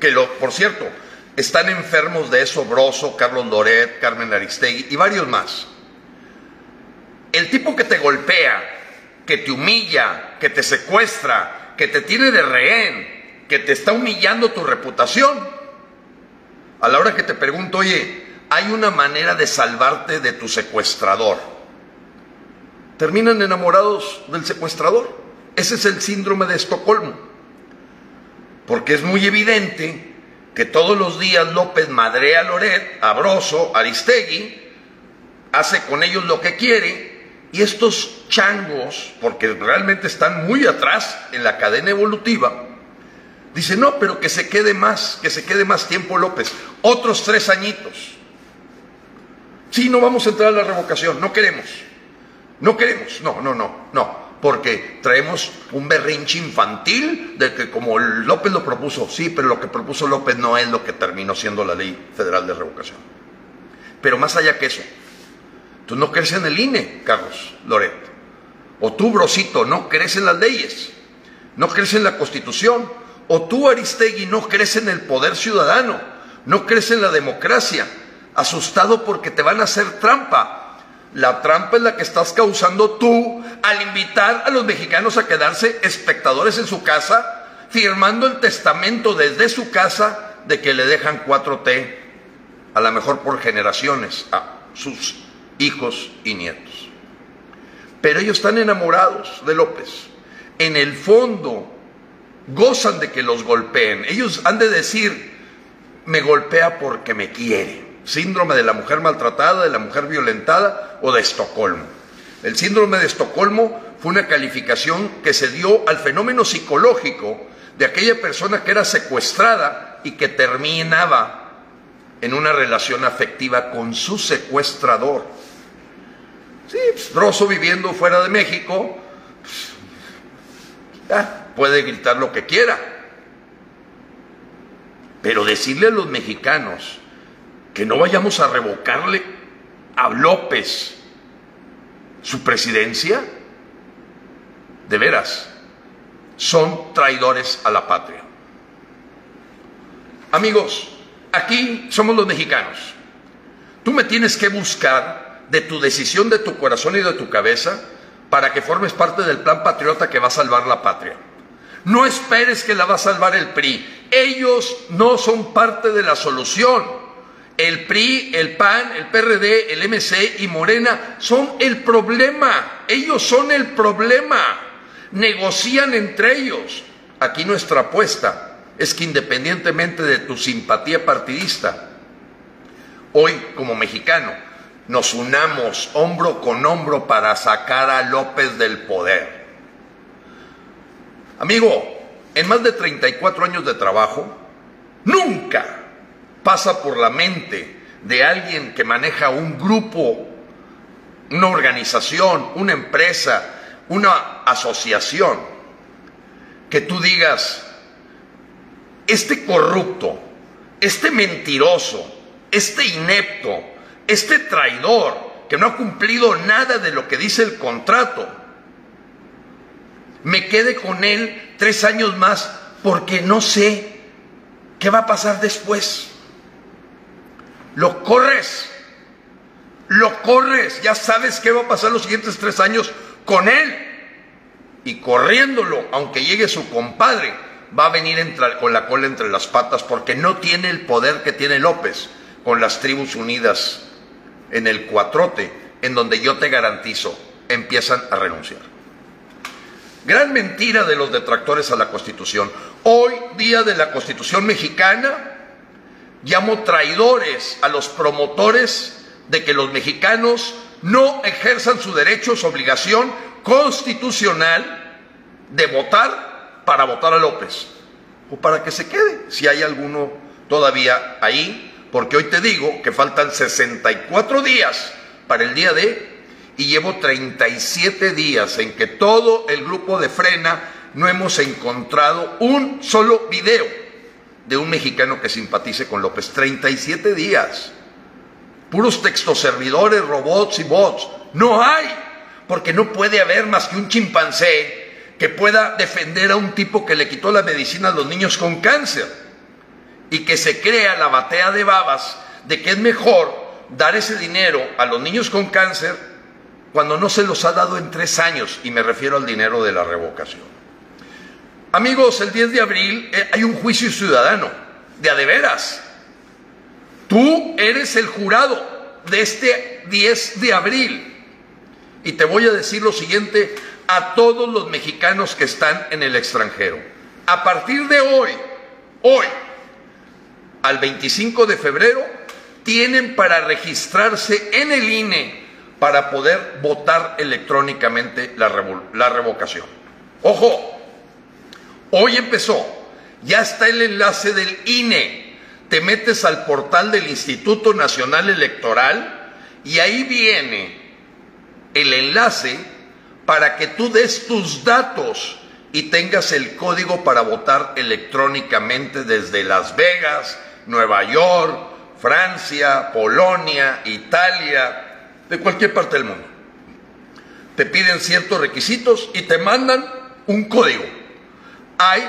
Que, lo, por cierto, están enfermos de eso Broso, Carlos Loret, Carmen Aristegui y varios más. El tipo que te golpea, que te humilla, que te secuestra, que te tiene de rehén, que te está humillando tu reputación, a la hora que te pregunto, oye, hay una manera de salvarte de tu secuestrador. Terminan enamorados del secuestrador. Ese es el síndrome de Estocolmo. Porque es muy evidente que todos los días López madrea a Loret, a Broso, Aristegui, hace con ellos lo que quiere, y estos changos, porque realmente están muy atrás en la cadena evolutiva, dicen, no, pero que se quede más, que se quede más tiempo López, otros tres añitos. Sí, no vamos a entrar a la revocación, no queremos. No queremos, no, no, no, no. Porque traemos un berrinche infantil de que como López lo propuso, sí, pero lo que propuso López no es lo que terminó siendo la ley federal de revocación. Pero más allá que eso, tú no crees en el INE, Carlos Loret. O tú, Brosito, no crees en las leyes. No crees en la Constitución. O tú, Aristegui, no crees en el poder ciudadano, no crees en la democracia, asustado porque te van a hacer trampa. La trampa es la que estás causando tú al invitar a los mexicanos a quedarse espectadores en su casa, firmando el testamento desde su casa de que le dejan 4T, a lo mejor por generaciones, a sus hijos y nietos. Pero ellos están enamorados de López. En el fondo, gozan de que los golpeen. Ellos han de decir, me golpea porque me quiere. Síndrome de la mujer maltratada, de la mujer violentada o de Estocolmo. El síndrome de Estocolmo fue una calificación que se dio al fenómeno psicológico de aquella persona que era secuestrada y que terminaba en una relación afectiva con su secuestrador. Sí, pues, viviendo fuera de México, pues, puede gritar lo que quiera. Pero decirle a los mexicanos que no vayamos a revocarle a López su presidencia, de veras, son traidores a la patria. Amigos, aquí somos los mexicanos. Tú me tienes que buscar de tu decisión, de tu corazón y de tu cabeza para que formes parte del plan patriota que va a salvar la patria. No esperes que la va a salvar el PRI. Ellos no son parte de la solución. El PRI, el PAN, el PRD, el MC y Morena son el problema. Ellos son el problema. Negocian entre ellos. Aquí nuestra apuesta es que independientemente de tu simpatía partidista, hoy como mexicano nos unamos hombro con hombro para sacar a López del poder. Amigo, en más de 34 años de trabajo, nunca pasa por la mente de alguien que maneja un grupo, una organización, una empresa, una asociación, que tú digas, este corrupto, este mentiroso, este inepto, este traidor, que no ha cumplido nada de lo que dice el contrato, me quede con él tres años más porque no sé qué va a pasar después. Lo corres, lo corres, ya sabes qué va a pasar los siguientes tres años con él. Y corriéndolo, aunque llegue su compadre, va a venir con la cola entre las patas porque no tiene el poder que tiene López con las tribus unidas en el cuatrote, en donde yo te garantizo, empiezan a renunciar. Gran mentira de los detractores a la Constitución. Hoy, día de la Constitución mexicana, llamo traidores a los promotores de que los mexicanos no ejerzan su derecho, su obligación constitucional de votar para votar a López. O para que se quede, si hay alguno todavía ahí, porque hoy te digo que faltan 64 días para el día de y llevo 37 días en que todo el grupo de Frena no hemos encontrado un solo video de un mexicano que simpatice con López. 37 días. Puros textos servidores, robots y bots. No hay, porque no puede haber más que un chimpancé que pueda defender a un tipo que le quitó la medicina a los niños con cáncer y que se crea la batea de babas de que es mejor dar ese dinero a los niños con cáncer cuando no se los ha dado en tres años, y me refiero al dinero de la revocación. Amigos, el 10 de abril eh, hay un juicio ciudadano, de adeveras. Tú eres el jurado de este 10 de abril. Y te voy a decir lo siguiente a todos los mexicanos que están en el extranjero. A partir de hoy, hoy, al 25 de febrero, tienen para registrarse en el INE para poder votar electrónicamente la, la revocación. Ojo, hoy empezó, ya está el enlace del INE. Te metes al portal del Instituto Nacional Electoral y ahí viene el enlace para que tú des tus datos y tengas el código para votar electrónicamente desde Las Vegas, Nueva York, Francia, Polonia, Italia, de cualquier parte del mundo. Te piden ciertos requisitos y te mandan un código. Hay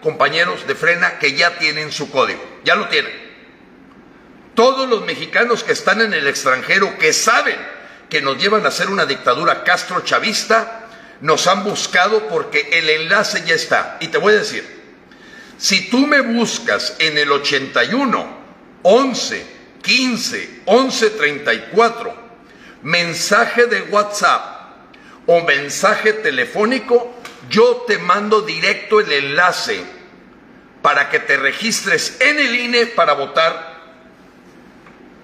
compañeros de frena, que ya tienen su código, ya lo tienen. Todos los mexicanos que están en el extranjero, que saben que nos llevan a hacer una dictadura castro-chavista, nos han buscado porque el enlace ya está. Y te voy a decir, si tú me buscas en el 81, 11, 15, 11, 34, mensaje de WhatsApp o mensaje telefónico, yo te mando directo el enlace para que te registres en el INE para votar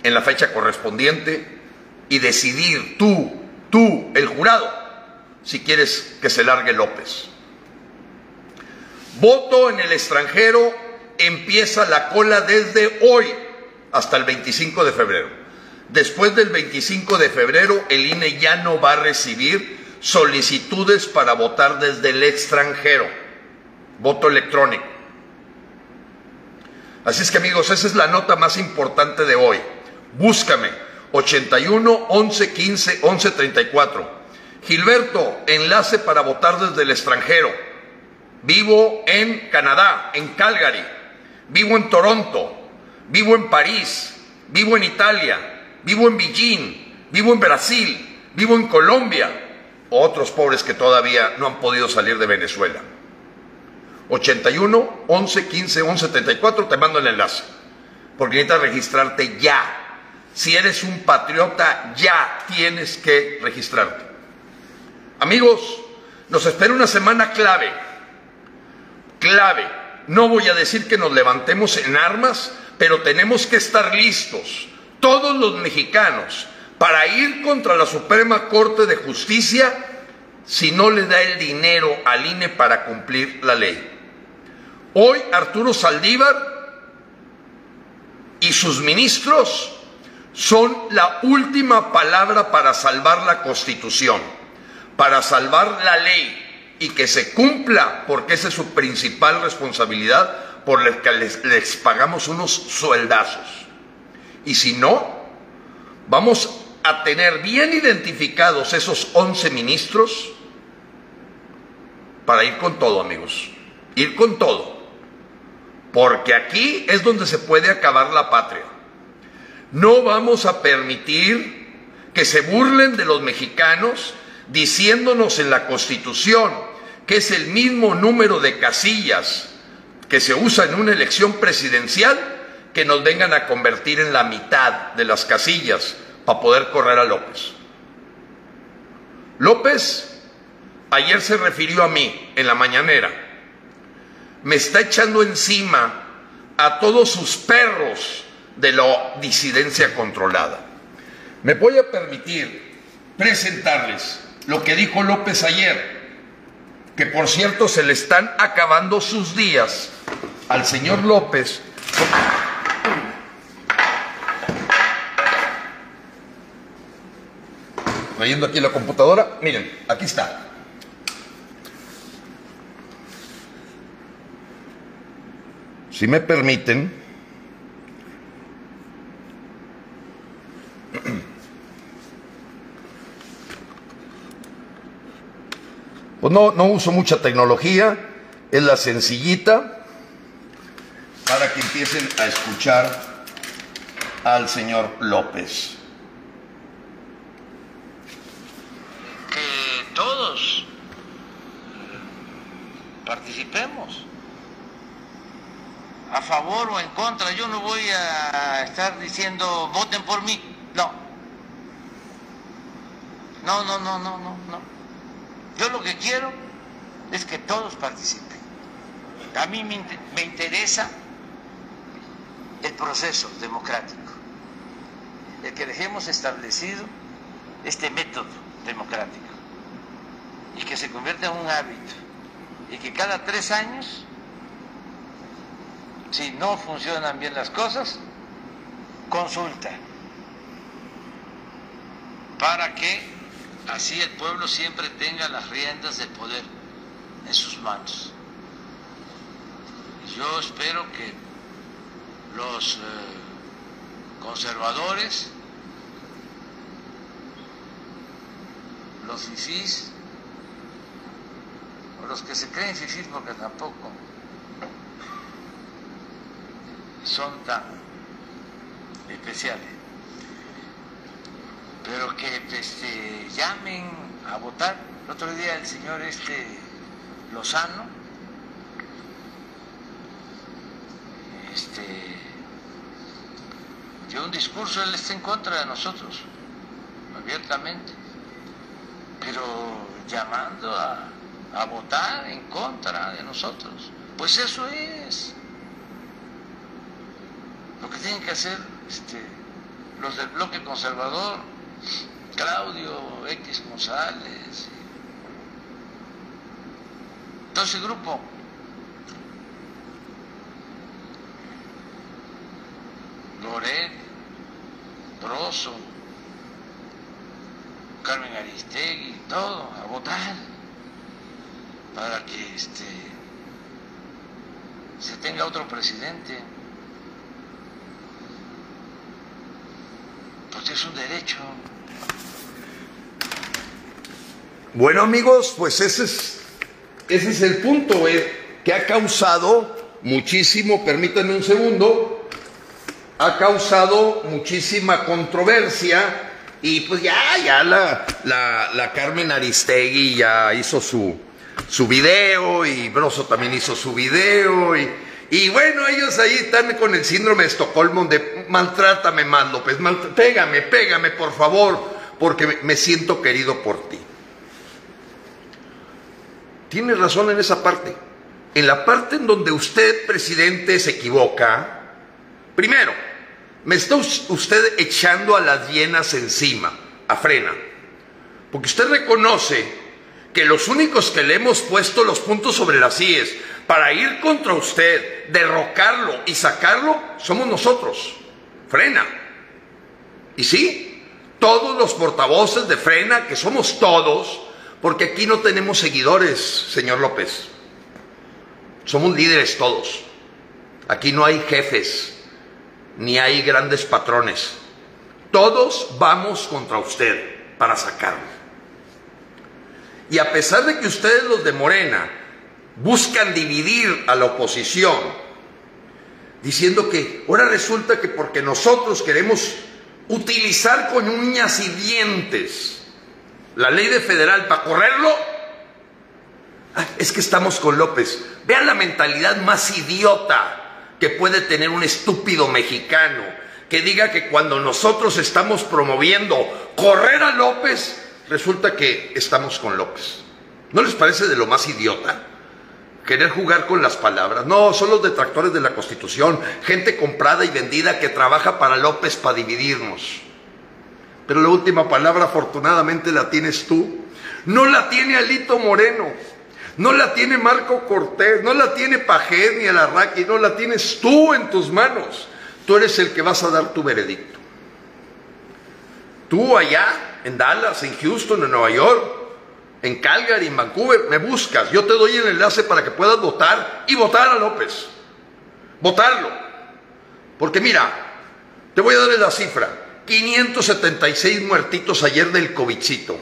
en la fecha correspondiente y decidir tú, tú, el jurado, si quieres que se largue López. Voto en el extranjero empieza la cola desde hoy hasta el 25 de febrero. Después del 25 de febrero el INE ya no va a recibir solicitudes para votar desde el extranjero. Voto electrónico. Así es que amigos, esa es la nota más importante de hoy. Búscame 81 11 15 11 34. Gilberto, enlace para votar desde el extranjero. Vivo en Canadá, en Calgary. Vivo en Toronto. Vivo en París. Vivo en Italia. Vivo en Beijing. Vivo en Brasil. Vivo en Colombia. Otros pobres que todavía no han podido salir de Venezuela. 81 11 15 11 34. Te mando el enlace. Porque necesitas registrarte ya. Si eres un patriota, ya tienes que registrarte. Amigos, nos espera una semana clave. Clave. No voy a decir que nos levantemos en armas, pero tenemos que estar listos, todos los mexicanos, para ir contra la Suprema Corte de Justicia si no le da el dinero al INE para cumplir la ley. Hoy Arturo Saldívar y sus ministros son la última palabra para salvar la Constitución, para salvar la ley y que se cumpla, porque esa es su principal responsabilidad, por la que les, les pagamos unos sueldazos. Y si no, vamos a tener bien identificados esos 11 ministros para ir con todo, amigos. Ir con todo. Porque aquí es donde se puede acabar la patria. No vamos a permitir que se burlen de los mexicanos diciéndonos en la Constitución que es el mismo número de casillas que se usa en una elección presidencial que nos vengan a convertir en la mitad de las casillas para poder correr a López. López ayer se refirió a mí en la mañanera. Me está echando encima a todos sus perros de la disidencia controlada. Me voy a permitir presentarles lo que dijo López ayer, que por cierto se le están acabando sus días al señor López. Leyendo aquí la computadora, miren, aquí está. Si me permiten, Pues no, no uso mucha tecnología, es la sencillita para que empiecen a escuchar al señor López. Que todos participemos a favor o en contra. Yo no voy a estar diciendo voten por mí. No. No, no, no, no, no, no. Yo lo que quiero es que todos participen. A mí me, interesa el proceso democrático, el que dejemos establecido este método democrático y que se convierta en un hábito y que cada tres años, si no funcionan bien las cosas, consulta para que así el pueblo siempre tenga las riendas del poder en sus manos. Yo espero que los eh, conservadores, los fifís, los que se creen fifís porque tampoco son tan especiales. Pero que este, llamen a votar. El otro día el señor este Lozano este, dio un discurso, él está en contra de nosotros, abiertamente, pero llamando a, a votar en contra de nosotros. Pues eso es lo que tienen que hacer este, los del bloque conservador, Claudio X González, todo ese grupo. Loret, Broso, Carmen Aristegui, todo, a votar para que este se tenga otro presidente. Porque es un derecho. Bueno amigos, pues ese es, ese es el punto eh, que ha causado muchísimo, permítanme un segundo, ha causado muchísima controversia y pues ya, ya la, la, la Carmen Aristegui ya hizo su, su video y Broso también hizo su video y, y bueno, ellos ahí están con el síndrome de Estocolmo de maltrátame más López, pégame, pégame por favor, porque me siento querido por ti. Tiene razón en esa parte. En la parte en donde usted, presidente, se equivoca, primero, me está usted echando a las hienas encima, a frena, porque usted reconoce que los únicos que le hemos puesto los puntos sobre las IES para ir contra usted, derrocarlo y sacarlo, somos nosotros. Frena. Y sí, todos los portavoces de Frena, que somos todos, porque aquí no tenemos seguidores, señor López. Somos líderes todos. Aquí no hay jefes, ni hay grandes patrones. Todos vamos contra usted para sacarlo. Y a pesar de que ustedes los de Morena buscan dividir a la oposición, diciendo que ahora resulta que porque nosotros queremos utilizar con uñas y dientes la ley de federal para correrlo, ah, es que estamos con López. Vean la mentalidad más idiota que puede tener un estúpido mexicano que diga que cuando nosotros estamos promoviendo correr a López, resulta que estamos con López. ¿No les parece de lo más idiota? Querer jugar con las palabras. No, son los detractores de la Constitución, gente comprada y vendida que trabaja para López para dividirnos. Pero la última palabra afortunadamente la tienes tú. No la tiene Alito Moreno, no la tiene Marco Cortés, no la tiene Pajés ni Alarraqui, no la tienes tú en tus manos. Tú eres el que vas a dar tu veredicto. Tú allá, en Dallas, en Houston, en Nueva York, en Calgary, en Vancouver, me buscas. Yo te doy el enlace para que puedas votar y votar a López. Votarlo. Porque mira, te voy a dar la cifra. 576 muertitos ayer del COVIDcito,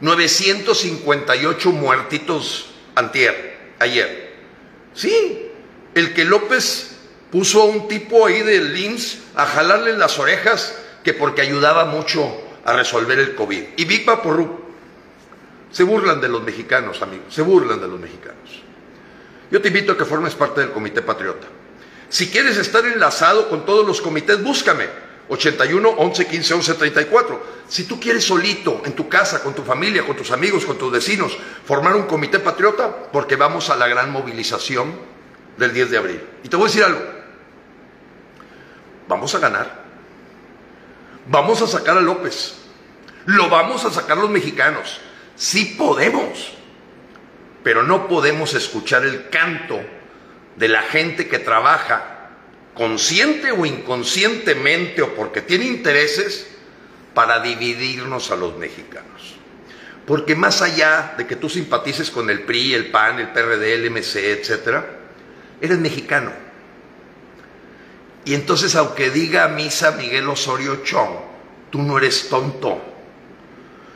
958 muertitos antier, ayer. Sí, el que López puso a un tipo ahí del LIMS a jalarle las orejas que porque ayudaba mucho a resolver el COVID. Y Big Vaporru. Se burlan de los mexicanos, amigos, se burlan de los mexicanos. Yo te invito a que formes parte del Comité Patriota. Si quieres estar enlazado con todos los comités, búscame. 81 11 15 11 34. Si tú quieres solito, en tu casa, con tu familia, con tus amigos, con tus vecinos, formar un comité patriota, porque vamos a la gran movilización del 10 de abril. Y te voy a decir algo. Vamos a ganar. Vamos a sacar a López. Lo vamos a sacar los mexicanos. Sí podemos. Pero no podemos escuchar el canto de la gente que trabaja consciente o inconscientemente o porque tiene intereses para dividirnos a los mexicanos. Porque más allá de que tú simpatices con el PRI, el PAN, el PRD, el MC, etcétera, eres mexicano. Y entonces, aunque diga misa Miguel Osorio Chong, tú no eres tonto.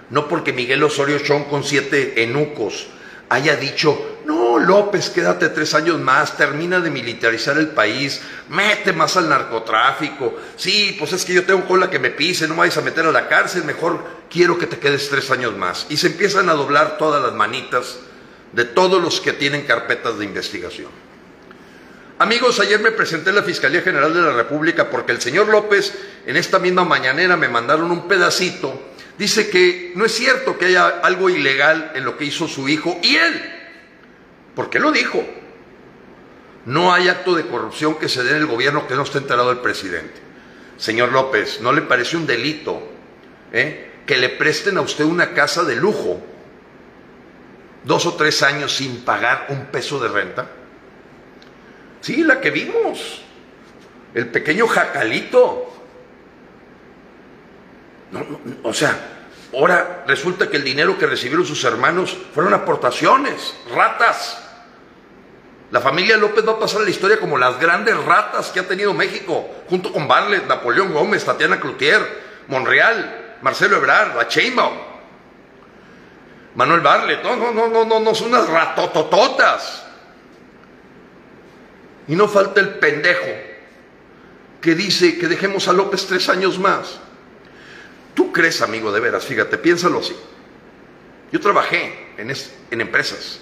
No porque Miguel Osorio Chong con siete enucos haya dicho, no, López, quédate tres años más, termina de militarizar el país, mete más al narcotráfico. Sí, pues es que yo tengo cola que me pise, no me vayas a meter a la cárcel, mejor quiero que te quedes tres años más. Y se empiezan a doblar todas las manitas de todos los que tienen carpetas de investigación. Amigos, ayer me presenté en la Fiscalía General de la República porque el señor López, en esta misma mañanera, me mandaron un pedacito. Dice que no es cierto que haya algo ilegal en lo que hizo su hijo y él, porque lo dijo. No hay acto de corrupción que se dé en el gobierno que no esté enterado el presidente. Señor López, ¿no le parece un delito eh, que le presten a usted una casa de lujo dos o tres años sin pagar un peso de renta? Sí, la que vimos. El pequeño jacalito. o sea, ahora resulta que el dinero que recibieron sus hermanos fueron aportaciones, ratas. La familia López va a pasar a la historia como las grandes ratas que ha tenido México, junto con Barlet, Napoleón Gómez, Tatiana Cloutier, Monreal, Marcelo Ebrard, la Sheinbaum. Manuel Barlet, no, no, no, no, no, no, son unas ratotototas. Y no falta el pendejo que dice que dejemos a López tres años más. ¿Tú crees, amigo, de veras? Fíjate, piénsalo así. Yo trabajé en, en empresas.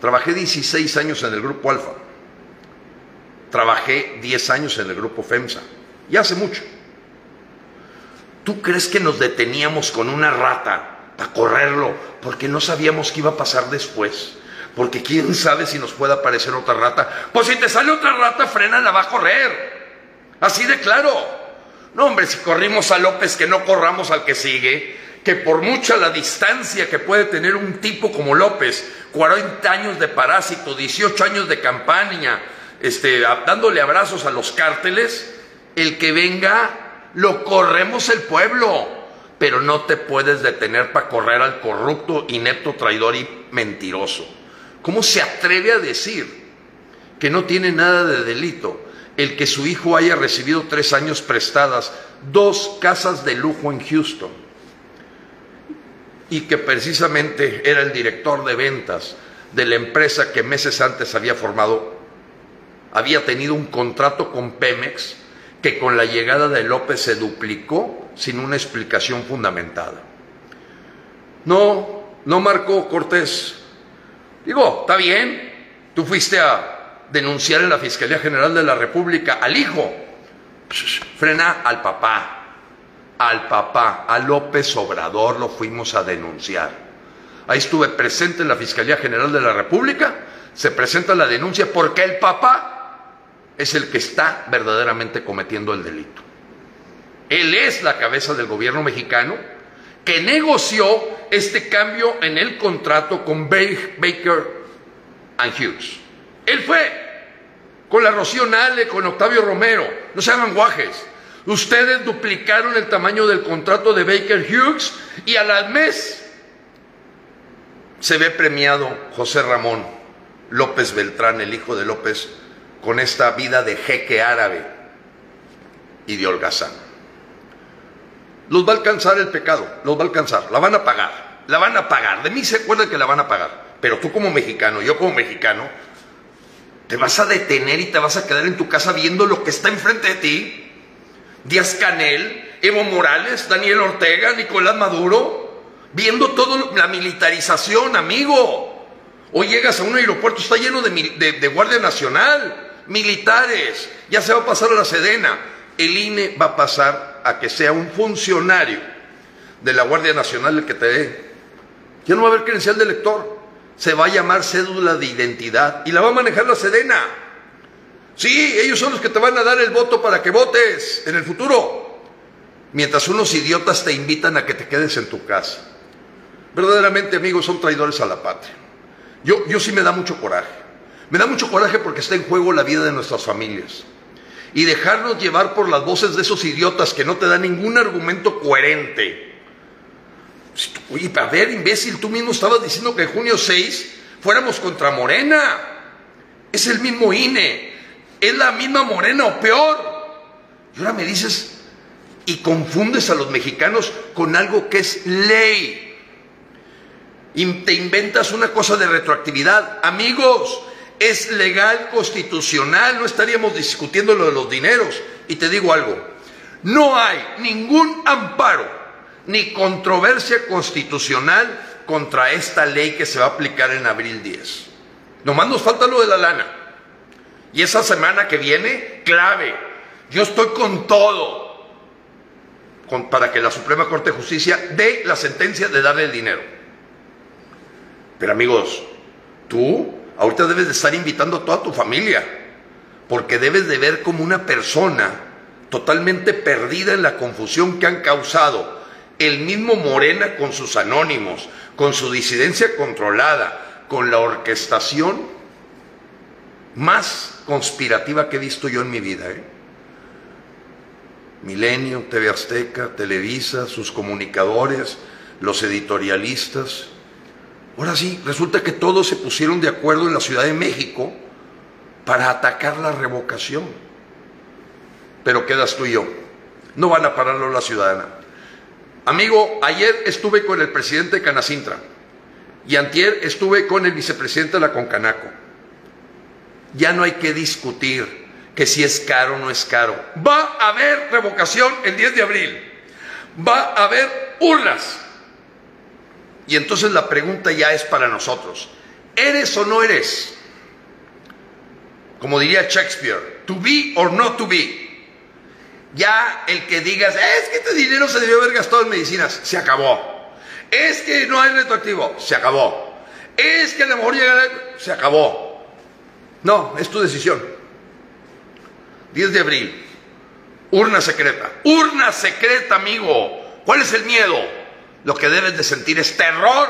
Trabajé 16 años en el Grupo Alfa. Trabajé 10 años en el Grupo FEMSA. Y hace mucho. ¿Tú crees que nos deteníamos con una rata para correrlo, porque no sabíamos qué iba a pasar después. Porque quién sabe si nos puede aparecer otra rata. Pues si te sale otra rata, frena, la va a correr. Así de claro. No, hombre, si corrimos a López, que no corramos al que sigue. Que por mucha la distancia que puede tener un tipo como López, 40 años de parásito, 18 años de campaña, este, dándole abrazos a los cárteles, el que venga, lo corremos el pueblo pero no te puedes detener para correr al corrupto, inepto, traidor y mentiroso. ¿Cómo se atreve a decir que no tiene nada de delito el que su hijo haya recibido tres años prestadas dos casas de lujo en Houston y que precisamente era el director de ventas de la empresa que meses antes había formado, había tenido un contrato con Pemex que con la llegada de López se duplicó sin una explicación fundamentada. No, no marcó Cortés. Digo, está bien, tú fuiste a denunciar en la Fiscalía General de la República al hijo. frena al papá, al papá, a López Obrador lo fuimos a denunciar. Ahí estuve presente en la Fiscalía General de la República, se presenta la denuncia porque el papá es el que está verdaderamente cometiendo el delito. Él es la cabeza del gobierno mexicano que negoció este cambio en el contrato con Baker and Hughes. Él fue con la Rocío Nale, con Octavio Romero. No se hagan guajes. Ustedes duplicaron el tamaño del contrato de Baker Hughes y a mes se ve premiado José Ramón López Beltrán, el hijo de López con esta vida de jeque árabe y de holgazán. Los va a alcanzar el pecado, los va a alcanzar, la van a pagar, la van a pagar. De mí se acuerdan que la van a pagar. Pero tú como mexicano, yo como mexicano, te vas a detener y te vas a quedar en tu casa viendo lo que está enfrente de ti. Díaz Canel, Evo Morales, Daniel Ortega, Nicolás Maduro, viendo toda la militarización, amigo. Hoy llegas a un aeropuerto, está lleno de, Guardia Nacional militares, ya se va a pasar la Sedena. El INE va a pasar a que sea un funcionario de la Guardia Nacional el que te dé. Ya no va a haber credencial de elector, se va a llamar cédula de identidad y la va a manejar la Sedena. Sí, ellos son los que te van a dar el voto para que votes en el futuro. Mientras unos idiotas te invitan a que te quedes en tu casa. Verdaderamente, amigos, son traidores a la patria. Yo, yo sí me da mucho coraje. Me da mucho coraje porque está en juego la vida de nuestras familias. Y dejarnos llevar por las voces de esos idiotas que no te dan ningún argumento coherente. Oye, a ver, imbécil, tú mismo estabas diciendo que en junio 6 fuéramos contra Morena. Es el mismo INE. Es la misma Morena o peor. Y ahora me dices y confundes a los mexicanos con algo que es ley. y te inventas una cosa de retroactividad. Amigos, es legal, constitucional, no estaríamos discutiendo lo de los dineros. Y te digo algo, no hay ningún amparo ni controversia constitucional contra esta ley que se va a aplicar en abril 10. Nomás nos falta lo de la lana. Y esa semana que viene, clave. Yo estoy con todo para que la Suprema Corte de Justicia dé la sentencia de darle el dinero. Pero amigos, tú ahorita debes de estar invitando a toda tu familia, porque debes de ver como una persona totalmente perdida en la confusión que han causado el mismo Morena con sus anónimos, con su disidencia controlada, con la orquestación más conspirativa que he visto yo en mi vida. ¿eh? Milenio, TV Azteca, Televisa, sus comunicadores, los editorialistas. Ahora sí, resulta que todos se pusieron de acuerdo en la Ciudad de México para atacar la revocación. Pero quedas tú y yo. No van a pararlo la ciudadana. Amigo, ayer estuve con el presidente de Canacintra y antier estuve con el vicepresidente de la Concanaco. Ya no hay que discutir que si es caro o no es caro. Va a haber revocación el 10 de abril. Va a haber urnas. Y entonces la pregunta ya es para nosotros. ¿Eres o no eres? Como diría Shakespeare, to be or not to be. Ya el que digas, es que este dinero se debió haber gastado en medicinas, se acabó. Es que no hay retroactivo, se acabó. Es que a lo mejor llega, se acabó. No, es tu decisión. 10 de abril, urna secreta. Urna secreta, amigo. ¿Cuál es el miedo? Lo que debes de sentir es terror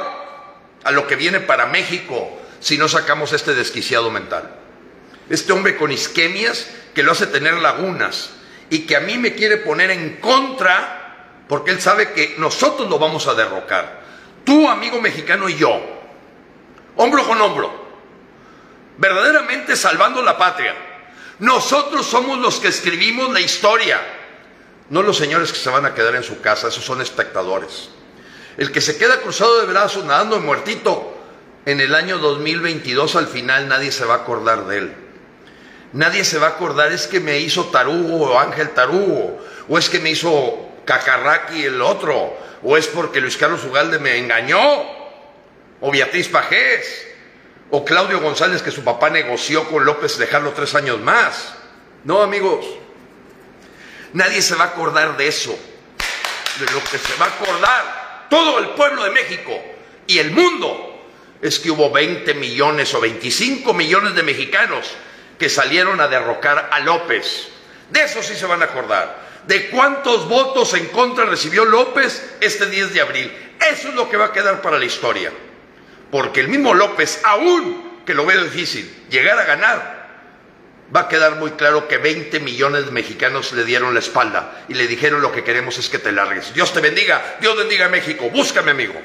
a lo que viene para México si no sacamos este desquiciado mental. Este hombre con isquemias que lo hace tener lagunas y que a mí me quiere poner en contra porque él sabe que nosotros lo vamos a derrocar. Tú, amigo mexicano, y yo, hombro con hombro, verdaderamente salvando la patria nosotros somos los que escribimos la historia, no los señores que se van a quedar en su casa, esos son espectadores. El que se queda cruzado de brazos, nadando en muertito, en el año 2022 al final nadie se va a acordar de él. Nadie se va a acordar es que me hizo Tarugo o Ángel Tarugo, o es que me hizo Cacarraqui el otro, o es porque Luis Carlos Ugalde me engañó, o Beatriz Pajés, o Claudio González que su papá negoció con López dejarlo tres años más. No, amigos. Nadie se va a acordar de eso. De lo que se va a acordar todo el pueblo de México y el mundo es que hubo 20 millones o 25 millones de mexicanos que salieron a derrocar a López. De eso sí se van a acordar. De cuántos votos en contra recibió López este 10 de abril. Eso es lo que va a quedar para la historia porque el mismo López, aún que lo veo difícil, llegar a ganar, va a quedar muy claro que 20 millones de mexicanos le dieron la espalda y le dijeron lo que queremos es que te largues. Dios te bendiga, Dios bendiga a México, búscame amigo.